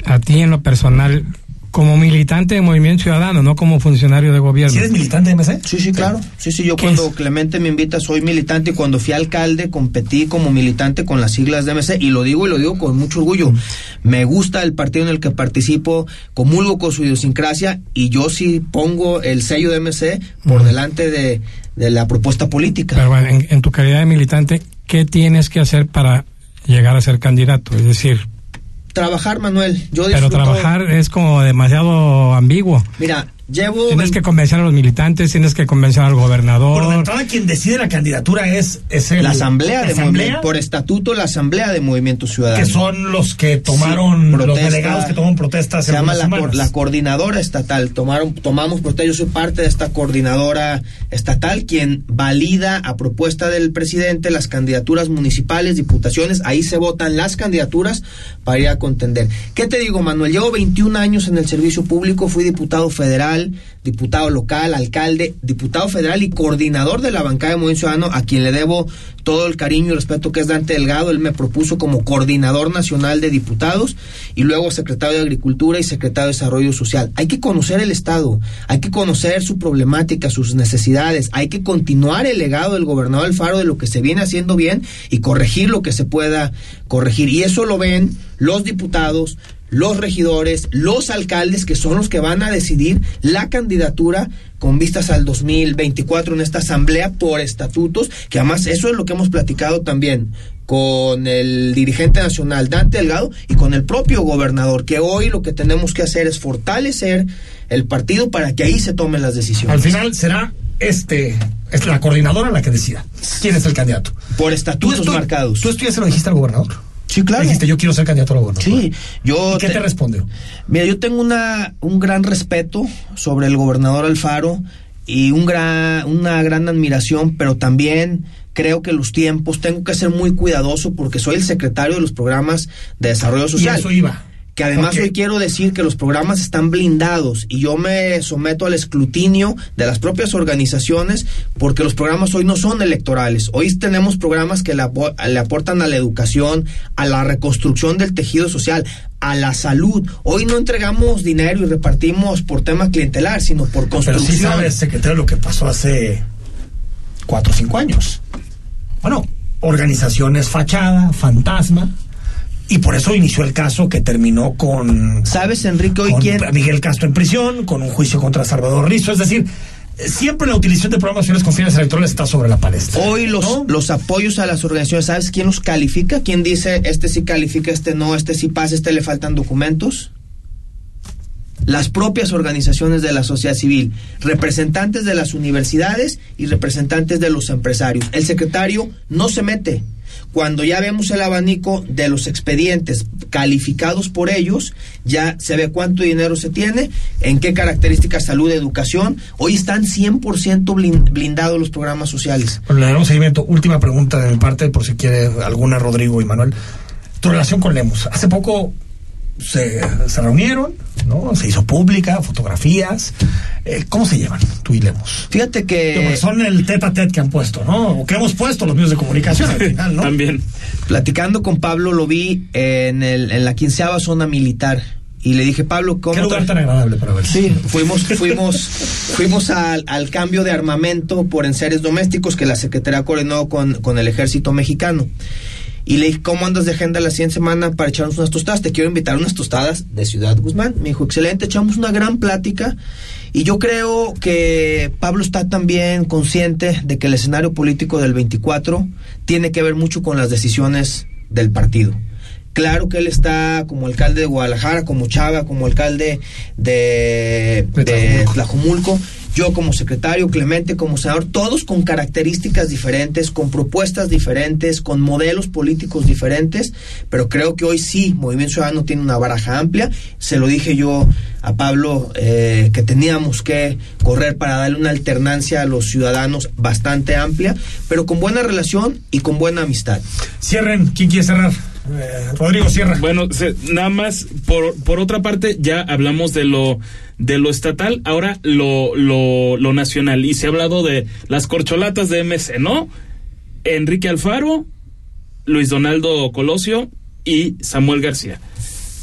A ti en lo personal, como militante de Movimiento Ciudadano, no como funcionario de gobierno. ¿Si eres militante de MC? Sí, sí, claro. Sí, sí, yo cuando Clemente me invita soy militante y cuando fui alcalde competí como militante con las siglas de MC y lo digo y lo digo con mucho orgullo. Me gusta el partido en el que participo, comulgo con su idiosincrasia y yo sí pongo el sello de MC por delante de, de, la propuesta política. Pero bueno, en, en tu calidad de militante, ¿qué tienes que hacer para llegar a ser candidato? Es decir, trabajar, Manuel. Yo Pero trabajar es como demasiado ambiguo. Mira, Llevo tienes que convencer a los militantes, tienes que convencer al gobernador. Por entrada, quien decide la candidatura es, es la asamblea de movimiento, por estatuto la asamblea de Movimiento Ciudadano. Que son los que tomaron, los delegados que toman protestas. Se llama la, la, coordinadora estatal. Tomaron, tomamos protesta, yo soy parte de esta coordinadora estatal, quien valida a propuesta del presidente las candidaturas municipales, diputaciones, ahí se votan las candidaturas para ir a contender. ¿Qué te digo, Manuel? Llevo 21 años en el servicio público, fui diputado federal diputado local, alcalde, diputado federal y coordinador de la bancada de Movimiento Ciudadano, a quien le debo todo el cariño y respeto que es Dante Delgado. Él me propuso como coordinador nacional de diputados y luego secretario de Agricultura y secretario de Desarrollo Social. Hay que conocer el Estado, hay que conocer su problemática, sus necesidades, hay que continuar el legado del gobernador Alfaro de lo que se viene haciendo bien y corregir lo que se pueda corregir. Y eso lo ven los diputados, los regidores, los alcaldes, que son los que van a decidir la candidatura con vistas al 2024 en esta asamblea por estatutos, que además eso es lo que hemos platicado también con el dirigente nacional Dante Delgado y con el propio gobernador, que hoy lo que tenemos que hacer es fortalecer el partido para que ahí se tomen las decisiones. Al final será este es la coordinadora la que decida quién es el candidato. Por estatutos marcados. ¿Tú esto ya se lo dijiste al gobernador? Sí, claro. Dijiste, yo quiero ser candidato a gobernador. Sí, yo. ¿Y qué te, respondió? Mira, yo tengo una, un gran respeto sobre el gobernador Alfaro y un gran, una gran admiración, pero también creo que los tiempos tengo que ser muy cuidadoso porque soy el secretario de los programas de desarrollo social. Y eso iba que además hoy quiero decir que los programas están blindados y yo me someto al escrutinio de las propias organizaciones porque los programas hoy no son electorales. Hoy tenemos programas que le, le aportan a la educación, a la reconstrucción del tejido social, a la salud. Hoy no entregamos dinero y repartimos por tema clientelar, sino por construcción. Pero sí sabes, secretario, lo que pasó hace cuatro o cinco años. Bueno, organizaciones fachada, fantasma, y por eso inició el caso que terminó con. ¿Sabes, Enrique, hoy quién? Miguel Castro en prisión, con un juicio contra Salvador Rizo. Es decir, siempre la utilización de programaciones con fines electorales está sobre la palestra. Hoy los, los apoyos a las organizaciones, ¿sabes quién los califica? ¿Quién dice este sí califica, este no, este sí pasa, este le faltan documentos? Las propias organizaciones de la sociedad civil, representantes de las universidades y representantes de los empresarios. El secretario no se mete cuando ya vemos el abanico de los expedientes calificados por ellos, ya se ve cuánto dinero se tiene, en qué características salud, educación. Hoy están 100% blindados los programas sociales. Bueno, le damos seguimiento. Última pregunta de mi parte, por si quiere alguna Rodrigo y Manuel. Tu relación con Lemos. Hace poco se, se, reunieron, ¿no? Se hizo pública, fotografías. Eh, ¿Cómo se llevan tú y Lemos? Fíjate que... son el tete a tete que han puesto, ¿no? O que hemos puesto los medios de comunicación al final, ¿no? También. Platicando con Pablo lo vi en, el, en la quinceava zona militar. Y le dije, Pablo, ¿cómo... Qué lugar tan agradable para ver. Sí, fuimos, fuimos, fuimos al, al, cambio de armamento por enseres domésticos que la Secretaría coordinó con, con el ejército mexicano. Y le dije, ¿cómo andas de agenda la siguiente semana para echarnos unas tostadas? Te quiero invitar a unas tostadas de Ciudad Guzmán. Me dijo, excelente, echamos una gran plática. Y yo creo que Pablo está también consciente de que el escenario político del 24 tiene que ver mucho con las decisiones del partido. Claro que él está como alcalde de Guadalajara, como Chava, como alcalde de, de Tlajumulco yo como secretario, Clemente como senador, todos con características diferentes, con propuestas diferentes, con modelos políticos diferentes, pero creo que hoy sí, Movimiento Ciudadano tiene una baraja amplia. Se lo dije yo a Pablo eh, que teníamos que correr para darle una alternancia a los ciudadanos bastante amplia, pero con buena relación y con buena amistad. Cierren, ¿quién quiere cerrar? Eh, Rodrigo Sierra. Bueno, nada más, por, por otra parte, ya hablamos de lo de lo estatal, ahora lo, lo, lo nacional. Y se ha hablado de las corcholatas de MC, ¿no? Enrique Alfaro, Luis Donaldo Colosio y Samuel García.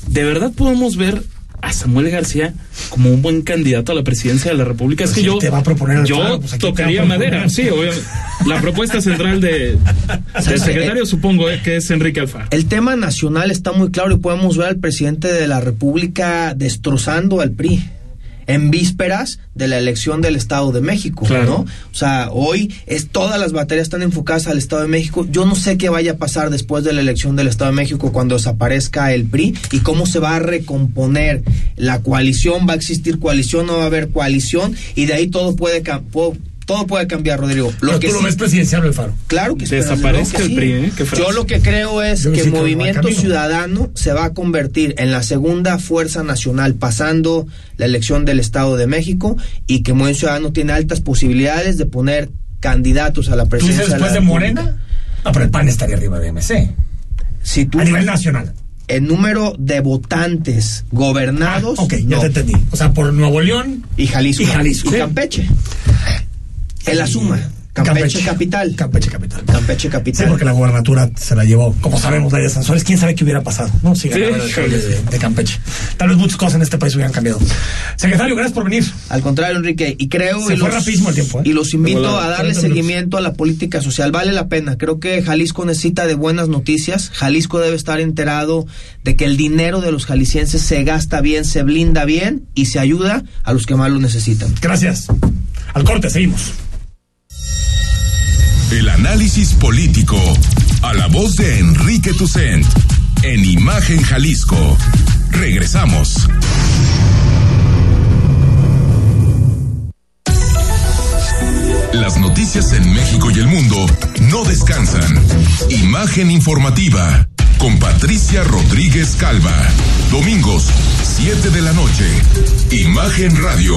¿De verdad podemos ver a Samuel García como un buen candidato a la presidencia de la República. es Pues que si yo te va a proponer yo Faro, pues tocaría proponer. madera, sí, obviamente. La propuesta central de, del secretario supongo eh, que es Enrique Alfaro. El tema nacional está muy claro y podemos ver al presidente de la República destrozando al PRI en vísperas de la elección del Estado de México, Claro. ¿no? O sea, hoy es todas las baterías están enfocadas al Estado de México. Yo no sé qué vaya a pasar después de la elección del Estado de México cuando desaparezca el PRI y cómo se va a recomponer la coalición, va a existir coalición, no va a haber coalición y de ahí todo puede todo puede cambiar, Rodrigo. Pero tú lo ves presidencial, el Faro. Claro que Desaparezca desde el que PRI, ¿eh? Yo lo que creo es Yo que sí que Movimiento. Ciudadano se va a convertir en la segunda fuerza nacional pasando la elección del Estado de México y que Movimiento Ciudadano tiene altas posibilidades de poner candidatos a la ¿Tú presidencia. dices después la de. Morena? No, pero el PAN estaría arriba de MC. Si tú A nivel nacional. el número de votantes gobernados Ah, ok, ya no. te entendí. O sea, por Nuevo León y Jalisco Y Jalisco. y Campeche. En la suma, Campeche, capital. Campeche capital. Campeche capital. Sí, porque la gubernatura se la llevó, como sabemos, Daria Sanzueles. ¿Quién sabe qué hubiera pasado? No, si ganaba el alcalde de, de Campeche. Tal vez muchas cosas en este país hubieran cambiado. Secretario, gracias por venir. Al contrario, Enrique, y creo Se y fue los, rapidísimo el tiempo, ¿eh? y los invito a darle 40 minutos. seguimiento a la política social. Vale la pena. Creo que Jalisco necesita de buenas noticias. Jalisco debe estar enterado de que el dinero de los jaliscienses se gasta bien, se blinda bien y se ayuda a los que más lo necesitan. Gracias. Al corte, seguimos. El análisis político a la voz de Enrique Tucent en Imagen Jalisco. Regresamos. Las noticias en México y el mundo no descansan. Imagen informativa con Patricia Rodríguez Calva. Domingos, 7 de la noche. Imagen Radio,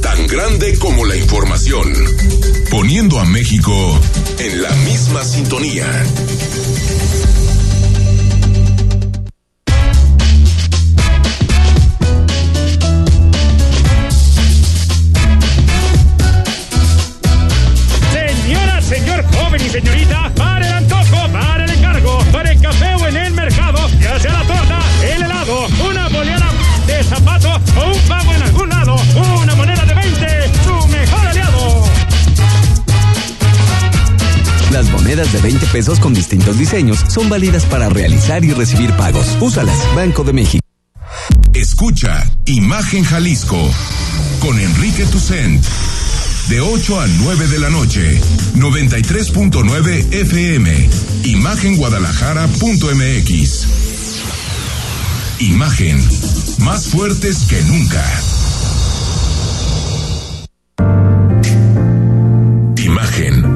tan grande como la información. Poniendo a México en la misma sintonía. Señora, señor joven y señorita, monedas de 20 pesos con distintos diseños son válidas para realizar y recibir pagos. Úsalas, Banco de México. Escucha Imagen Jalisco con Enrique Tucent. De 8 a 9 de la noche, 93.9 FM. Imagenguadalajara.mx. Imagen, más fuertes que nunca. Imagen.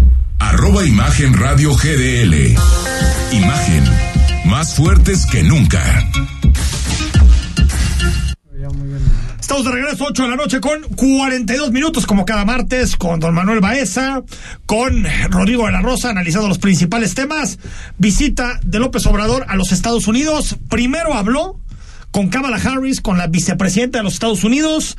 arroba Imagen Radio GDL. Imagen, más fuertes que nunca. Estamos de regreso, 8 de la noche, con 42 minutos, como cada martes, con don Manuel Baeza, con Rodrigo de la Rosa, analizando los principales temas. Visita de López Obrador a los Estados Unidos. Primero habló con Kamala Harris, con la vicepresidenta de los Estados Unidos.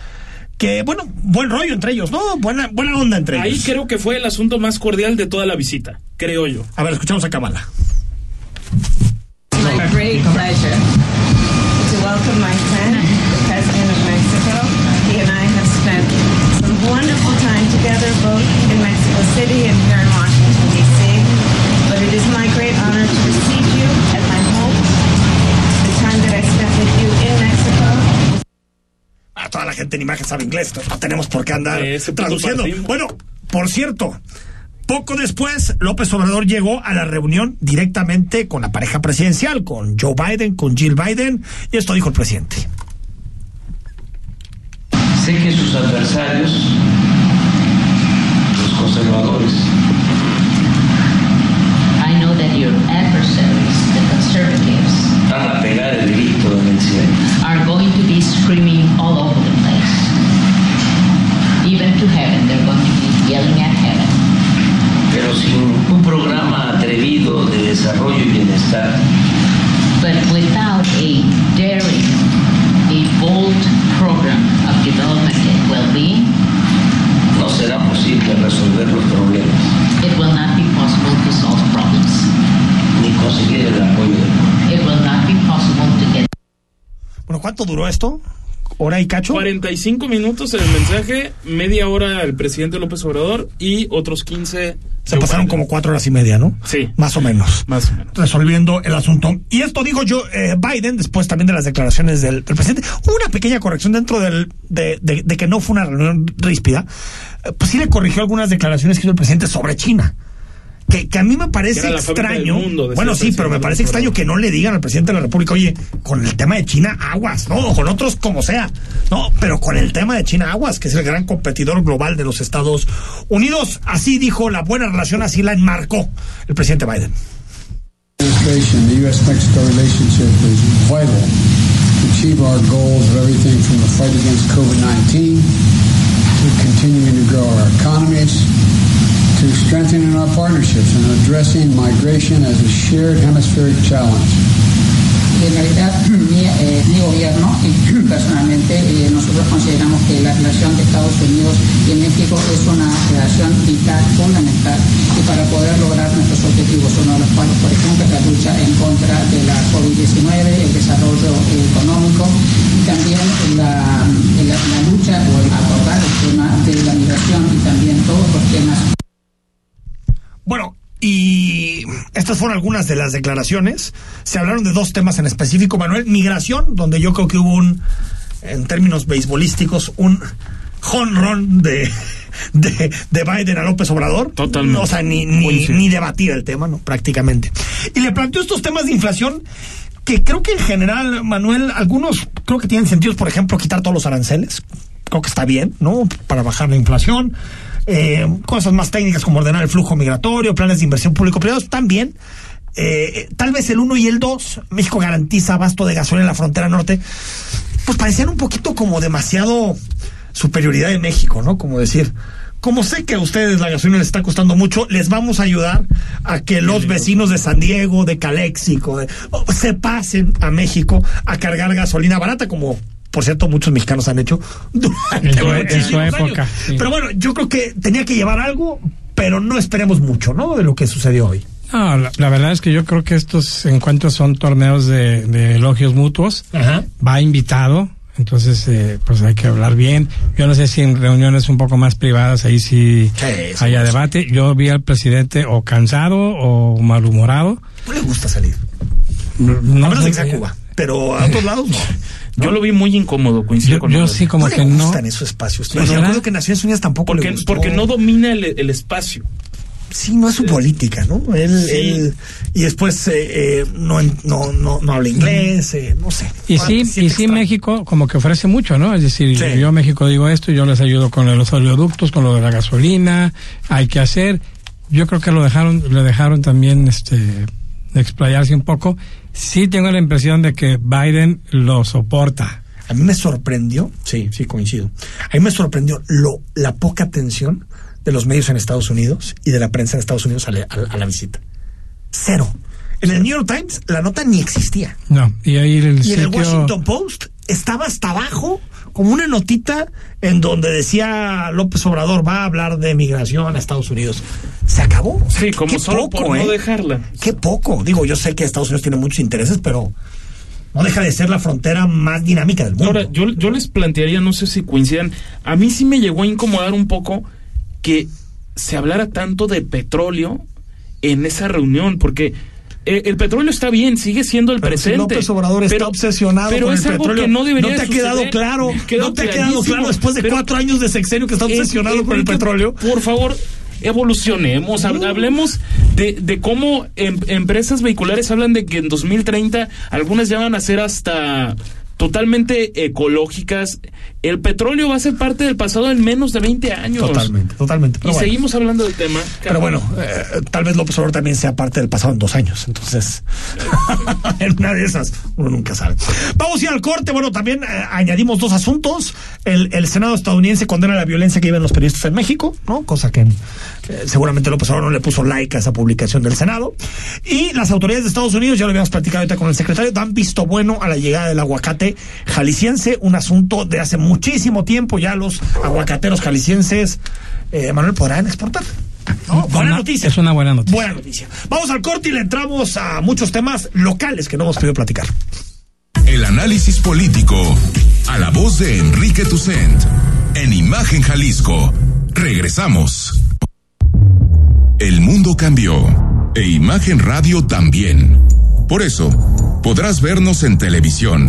Que, bueno, buen rollo entre ellos, ¿no? Buena, buena onda entre Ahí ellos. creo que fue el asunto más cordial de toda la visita, creo yo. A ver, escuchamos a Kamala. my great pleasure to welcome my friend, the President of Mexico. He and I have spent some wonderful time together, both in Mexico City and here in Washington, gente en imagen sabe inglés, no tenemos por qué andar traduciendo. Bueno, por cierto, Poco después, López Obrador llegó a la reunión directamente con la pareja presidencial, con Joe Biden, con Jill Biden, y esto dijo el presidente. Sé que sus adversarios, los conservadores, I know that your adversaries, the conservatives, van a pegar el grito en el cielo. are going to be screaming all over the place. Even to heaven, they're going to be yelling at heaven. Pero sin un programa atrevido de desarrollo y bienestar, But without a daring, a bold program of development and well-being, no será posible resolver los problemas it will not be possible to solve problems. ni conseguir el apoyo del pueblo. Bueno, ¿cuánto duró esto? ¿Hora y cacho? 45 minutos en el mensaje, media hora el presidente López Obrador y otros 15. Se pasaron como cuatro horas y media, ¿no? Sí. Más o menos. Más o menos. Resolviendo el asunto. Y esto dijo yo, eh, Biden, después también de las declaraciones del, del presidente. Una pequeña corrección dentro del, de, de- de que no fue una reunión ríspida. Eh, Pues sí le corrigió algunas declaraciones que hizo el presidente sobre China. Que, que a mí me parece extraño. mundo, bueno, sí, pero me parece extraño que no le digan al presidente de la República, oye, con el tema de China, aguas, no, o con otros como sea. No, pero con el tema de China, aguas, que es el gran competidor global de los Estados Unidos. Así dijo la buena relación, así la enmarcó el presidente Biden. the U.S.-Mexico relationship is vital to achieve our goals of everything from the fight against COVID-19 to continuing to grow our economies to strengthening our partnerships and addressing migration as a shared hemispheric challenge. En realidad, mi, eh, mi gobierno y personalmente eh, nosotros consideramos que la relación de Estados Unidos y México es una relación vital, fundamental, y para poder lograr nuestros objetivos, uno de los cuales, por ejemplo, es la lucha en contra de la COVID-19, el desarrollo económico y también la, la, la lucha o el abordar el tema de la migración y también todos los temas Bueno, y estas fueron algunas de las declaraciones. Se hablaron de dos temas en específico, Manuel. Migración, donde yo creo que hubo un, en términos beisbolísticos, un honrón de, de, de Biden a López Obrador. Totalmente. O sea, ni, ni, ni debatir el tema, ¿no? Prácticamente. Y le planteó estos temas de inflación que creo que en general, Manuel, algunos creo que tienen sentido, por ejemplo, quitar todos los aranceles. Creo que está bien, ¿no? Para bajar la inflación. Eh, cosas más técnicas como ordenar el flujo migratorio, planes de inversión público-privados, también. Eh, tal vez el 1 y el 2, México garantiza abasto de gasolina en la frontera norte, pues parecían un poquito como demasiado superioridad de México, ¿no? Como decir, como sé que a ustedes la gasolina les está costando mucho, les vamos a ayudar a que los vecinos de San Diego, de Caléxico, de- o- se pasen a México a cargar gasolina barata, como por cierto muchos mexicanos han hecho durante En su- en su muchísimos época, años. sí. Pero bueno, yo creo que tenía que llevar algo, pero no esperemos mucho, ¿no? De lo que sucedió hoy. No, la, la verdad es que yo creo que estos encuentros son torneos de, de elogios mutuos. Ajá. Va invitado, entonces eh, pues hay que hablar bien. Yo no sé si en reuniones un poco más privadas ahí sí, haya sí. debate. Yo vi al presidente o cansado o malhumorado. No le gusta salir. No a menos que sea Cuba. Pero a otros lados no. Yo lo vi muy incómodo, coincido Yo, con yo sí como no que le no. gustan esos espacios. Yo recuerdo que Naciones Unidas tampoco Porque, le gustó. porque no domina el, el espacio. Sí, no es su política, ¿no? Él, Sí. él- y después eh, eh, no, no, no, no habla inglés, eh, no sé. Y sí, pues, y sí extraño. México como que ofrece mucho, ¿no? Es decir, Sí. yo a México digo esto, yo les ayudo con los oleoductos, con lo de la gasolina, hay que hacer. Yo creo que lo dejaron, le dejaron también este explayarse un poco. Sí tengo la impresión de que Biden lo soporta. A mí me sorprendió, sí, sí, coincido. A mí me sorprendió lo, la poca atención de los medios en Estados Unidos y de la prensa en Estados Unidos a la, a- a la visita. Cero. En el New York Times la nota ni existía. No, y ahí el Y en sitio el Washington Post estaba hasta abajo como una notita en donde decía López Obrador va a hablar de migración a Estados Unidos. Se acabó. O sea, Sí, como solo por no ¿eh? dejarla. Qué poco. Digo, yo sé que Estados Unidos tiene muchos intereses, pero no deja de ser la frontera más dinámica del mundo. Ahora, yo, yo les plantearía, no sé si coincidan, a mí sí me llegó a incomodar un poco que se hablara tanto de petróleo en esa reunión, porque eh, el petróleo está bien, sigue siendo el Pero si presente. López Obrador está pero- obsesionado pero con es el algo petróleo. que no debería te ha quedado suceder. claro. Quedó no te ha quedado claro después de Pero- cuatro años de sexenio que está obsesionado con el petróleo. Por favor, evolucionemos, hab- hablemos de, de cómo em- empresas vehiculares hablan de que en 2030 algunas ya van a ser hasta totalmente ecológicas. El petróleo va a ser parte del pasado en menos de 20 años. Totalmente, totalmente. Y bueno. seguimos hablando del tema. Pero bueno, eh, tal vez López Obrador también sea parte del pasado en dos años. Entonces, en una de esas, uno nunca sabe. Vamos a ir al corte. Bueno, también eh, añadimos dos asuntos. El, el Senado estadounidense condena la violencia que viven los periodistas en México, ¿no? Cosa que eh, seguramente López Obrador no le puso like a esa publicación del Senado. Y las autoridades de Estados Unidos, ya lo habíamos platicado ahorita con el secretario, dan visto bueno a la llegada del aguacate jalisciense, un asunto de hace muchísimo tiempo. Ya los aguacateros jaliscienses, eh, Manuel, podrán exportar. ¿no? Buena Una- noticia. Es una buena noticia. Buena noticia. Vamos al corte y le entramos a muchos temas locales que no hemos podido platicar. El análisis político a la voz de Enrique Tucent en Imagen Jalisco. Regresamos. El mundo cambió e Imagen Radio también. Por eso, podrás vernos en televisión.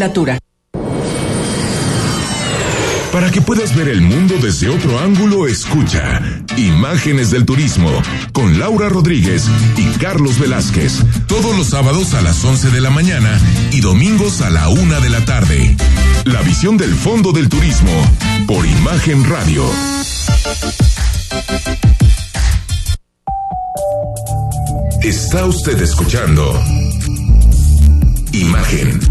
Para que puedas ver el mundo desde otro ángulo, escucha Imágenes del Turismo con Laura Rodríguez y Carlos Velázquez. Todos los sábados a las 11 de la mañana y domingos a la una de la tarde. La visión del fondo del turismo por Imagen Radio. Está usted escuchando Imagen.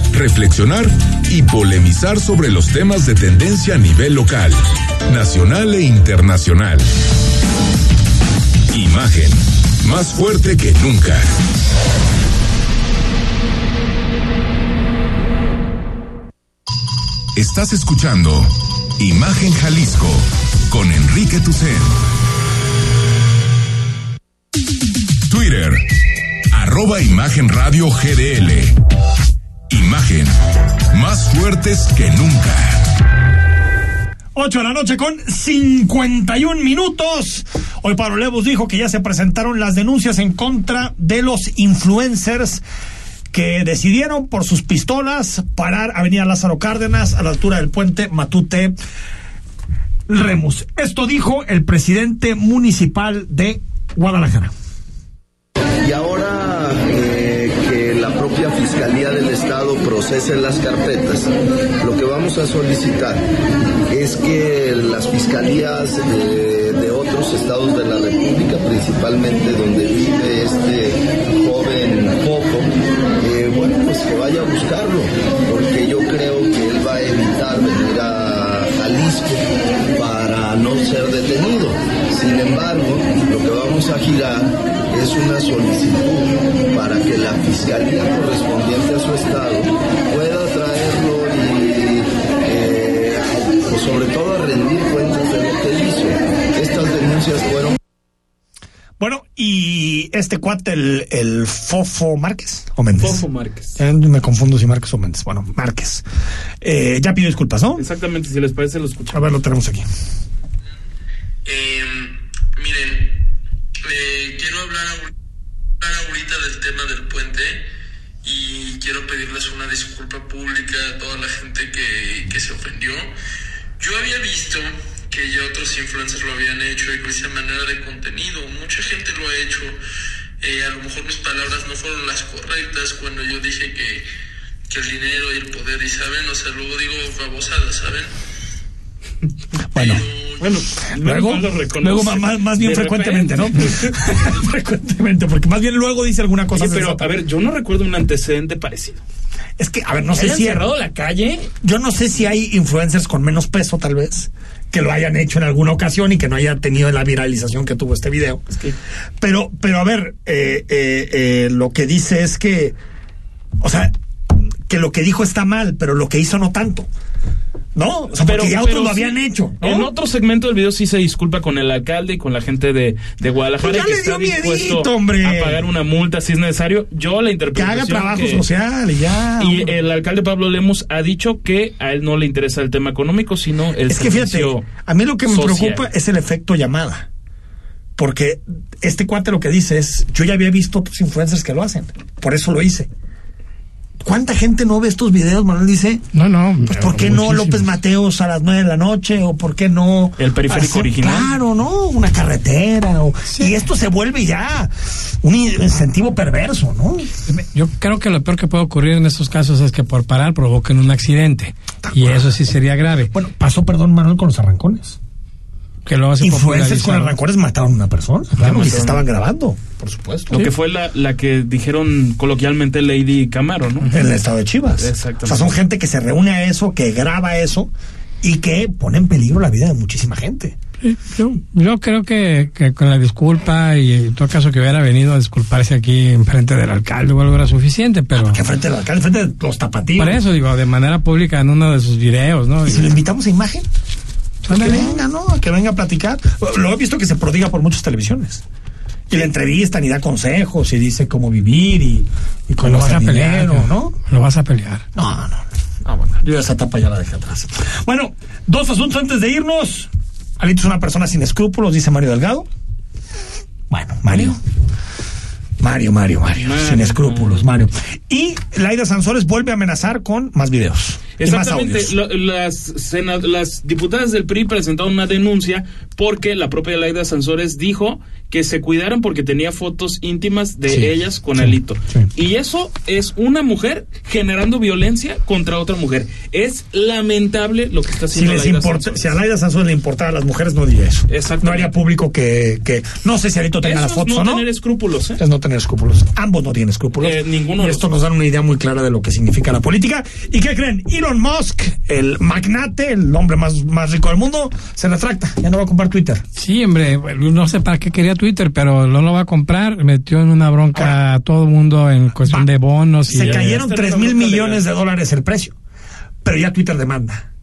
reflexionar y polemizar sobre los temas de tendencia a nivel local, nacional e internacional. Imagen, más fuerte que nunca. Estás escuchando Imagen Jalisco con Enrique Tucen. Twitter, arroba Imagen Radio GDL. Imagen, más fuertes que nunca. 8 de la noche con 51 minutos. Hoy Pablo Levos dijo que ya se presentaron las denuncias en contra de los influencers que decidieron por sus pistolas parar Avenida Lázaro Cárdenas a la altura del puente Matute Remus. Esto dijo el presidente municipal de Guadalajara. Estado procese las carpetas, lo que vamos a solicitar es que las fiscalías de, de otros estados de la República, principalmente donde vive este joven Poco, eh, bueno, pues que vaya a buscarlo, porque yo creo que él va a evitar venir a Jalisco para no ser detenido. Sin embargo, lo que vamos a girar es una solicitud para que la fiscalía correspondiente a su estado pueda traerlo y eh, pues sobre todo a rendir cuentas de lo que hizo. Estas denuncias fueron Bueno, y este cuate, el, el Fofo Márquez o Méndez. Fofo Márquez. Ya me confundo si Márquez o Méndez. Bueno, Márquez. Eh, ya pidió disculpas, ¿no? Exactamente, si les parece, lo A escuchamos. ver, lo tenemos aquí. Eh, miren, eh, quiero hablar, ahor- hablar ahorita del tema del puente y quiero pedirles una disculpa pública a toda la gente que, que se ofendió. Yo había visto que ya otros influencers lo habían hecho y que esa manera de contenido. Mucha gente lo ha hecho. Eh, a lo mejor mis palabras no fueron las correctas cuando yo dije que, que el dinero y el poder, y saben, o sea, luego digo babosadas, ¿saben? Bueno, bueno, luego, no lo reconoce. luego más, más bien frecuentemente, ¿no? frecuentemente, porque más bien luego dice alguna cosa. Oye, pero a ver, yo no recuerdo un antecedente parecido. Es que, a ver, no ¿Que sé si. cerrado la calle? Yo no sé si hay influencers con menos peso, tal vez, que lo hayan hecho en alguna ocasión y que no haya tenido la viralización que tuvo este video. Pero, pero a ver, eh, eh, eh, lo que dice es que, o sea, que lo que dijo está mal, pero lo que hizo no tanto. ¿No? O sea, porque ya otros lo sí, habían hecho. ¿no? En otro segmento del video sí se disculpa con el alcalde y con la gente de, de Guadalajara Pues ya que le dio miedito, hombre. a pagar una multa si es necesario. Yo la Que interpretación haga trabajo que- social y ya. Y hombre. el alcalde Pablo Lemos ha dicho que a él no le interesa el tema económico, sino el es que fíjate, a mí lo que me social. preocupa es el efecto llamada. Porque este cuate lo que dice es, yo ya había visto otros influencers que lo hacen, por eso lo hice. ¿Cuánta gente no ve estos videos, Manuel? Dice, No, no. pues ¿por qué no López Mateos a las nueve de la noche? ¿O por qué no? El periférico hacer- original. Claro, ¿no? Una carretera. o- Y esto se vuelve ya un incentivo perverso, ¿no? Yo creo que lo peor que puede ocurrir en estos casos es que por parar provoquen un accidente. Y eso sí sería grave. Bueno, pasó, perdón, Manuel, con los arrancones. Que luego se Influencers con arrancones mataron a una persona. Claro, y se estaban grabando, por supuesto. Lo que fue la, la que dijeron coloquialmente Lady Camaro, ¿no? en el estado de Chivas. Exactamente. O sea, son gente que se reúne a eso, que graba eso y que pone en peligro la vida de muchísima gente. Sí, Yo, yo creo que, que con la disculpa y en todo caso que hubiera venido a disculparse aquí en frente del alcalde o algo era suficiente, pero... Que frente al alcalde, frente de los tapatíos. Por eso digo, de manera pública en uno de sus videos, ¿no? Y si lo invitamos a imagen, pues que venga, ¿no? Que venga a platicar. Lo he visto que se prodiga por muchas televisiones. Y le entrevistan y da consejos y dice cómo vivir y, y cómo lo vas a pelear, dinero, ¿no? Lo vas a pelear. No, no. Ah, bueno, yo esa etapa ya la dejé atrás. Bueno, dos asuntos antes de irnos. Alito es una persona sin escrúpulos, dice Mario Delgado. Bueno, Mario. Mario, Mario, Mario. Mario. Sin escrúpulos, Mario. Y Laida Sansores vuelve a amenazar con más videos. Y Exactamente, lo- las, las diputadas del PRI presentaron una denuncia porque la propia Laida Sansores dijo que se cuidaran porque tenía fotos íntimas de Sí, ellas con sí, Alito. sí. Y eso es una mujer generando violencia contra otra mujer. Es lamentable lo que está Si, haciendo les Laida importa, si a Laida Sansores le importara a las mujeres, no diría eso. Exactamente. No haría público que, que no sé si Alito tenga Eso las es fotos no o no. tener escrúpulos, ¿eh? Es no tener escrúpulos. Ambos no tienen escrúpulos. Eh, ninguno Y esto nos da una idea muy clara de lo que significa la política. ¿Y qué creen? Elon Musk, el magnate, el hombre más, más rico del mundo, se retracta. Ya no va a comprar Twitter. Sí, hombre, no sé para qué quería Twitter, pero no lo va a comprar. Metió en una bronca a todo el mundo en cuestión de bonos. y Se ya- cayeron ya está 3 en una mil millones de dólares el precio. Pero ya Twitter demanda.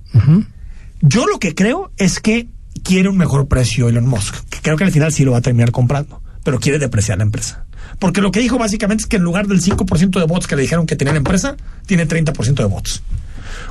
Yo lo que creo es que quiere un mejor precio Elon Musk, que creo que al final sí lo va a terminar comprando, pero quiere depreciar la empresa. Porque lo que dijo básicamente es que en lugar del 5% de bots que le dijeron que tenía la empresa, tiene 30% de bots.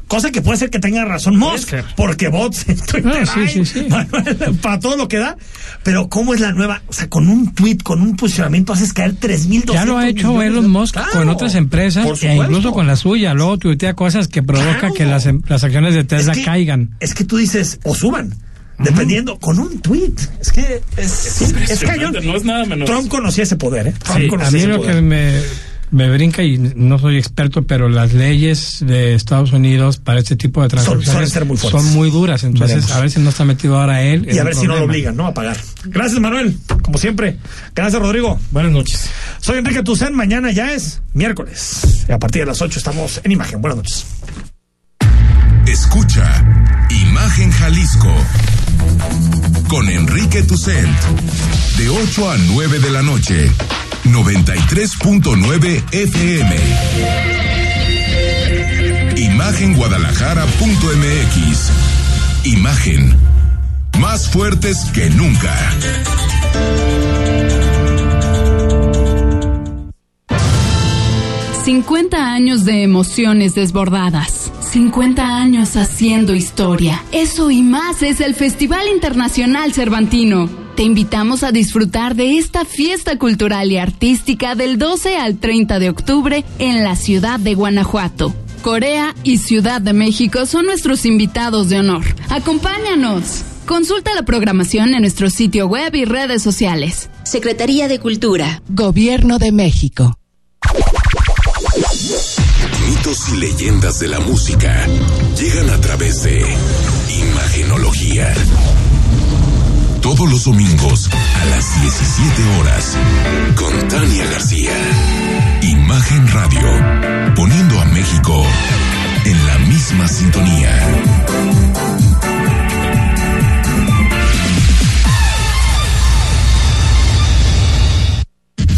Cosa que puede ser que tenga razón Musk, porque bots en Twitter Ah, sí, hay, sí, sí. para todo lo que da. Pero ¿cómo es la nueva? O sea, con un tweet, con un posicionamiento, haces caer 3.200 Ya lo ha hecho Elon Musk Claro, con otras empresas por e incluso con la suya. Luego tuitea cosas que provoca Claro. que las, em- las acciones de Tesla Es que- caigan. Es que tú dices, o suban, dependiendo, con un tweet. Es que es, es, cañón. no es nada menos. Trump conocía ese poder, ¿eh? Trump Sí, conocía a mí ese lo poder. que me, me brinca, y no soy experto, pero las leyes de Estados Unidos para este tipo de transacciones muy son muy duras. Entonces, Veremos. a ver si no está metido ahora él. Y a ver si no lo obligan, ¿no? A pagar. Gracias, Manuel. Como siempre. Gracias, Rodrigo. Buenas noches. Soy Enrique Tucen. Mañana ya es miércoles. Y a partir de las 8 estamos en imagen. Buenas noches. Escucha Imagen Jalisco con Enrique Tucent de 8 a 9 de la noche 93.9 FM Imagenguadalajara.mx Imagen más fuertes que nunca 50 años de emociones desbordadas. 50 años haciendo historia. Eso y más es el Festival Internacional Cervantino. Te invitamos a disfrutar de esta fiesta cultural y artística del 12 al 30 de octubre en la ciudad de Guanajuato. Corea y Ciudad de México son nuestros invitados de honor. Acompáñanos. Consulta la programación en nuestro sitio web y redes sociales. Secretaría de Cultura. Gobierno de México. Mitos y leyendas de la música llegan a través de Imagenología. Todos los domingos a las 17 horas con Tania García. Imagen Radio, poniendo a México en la misma sintonía.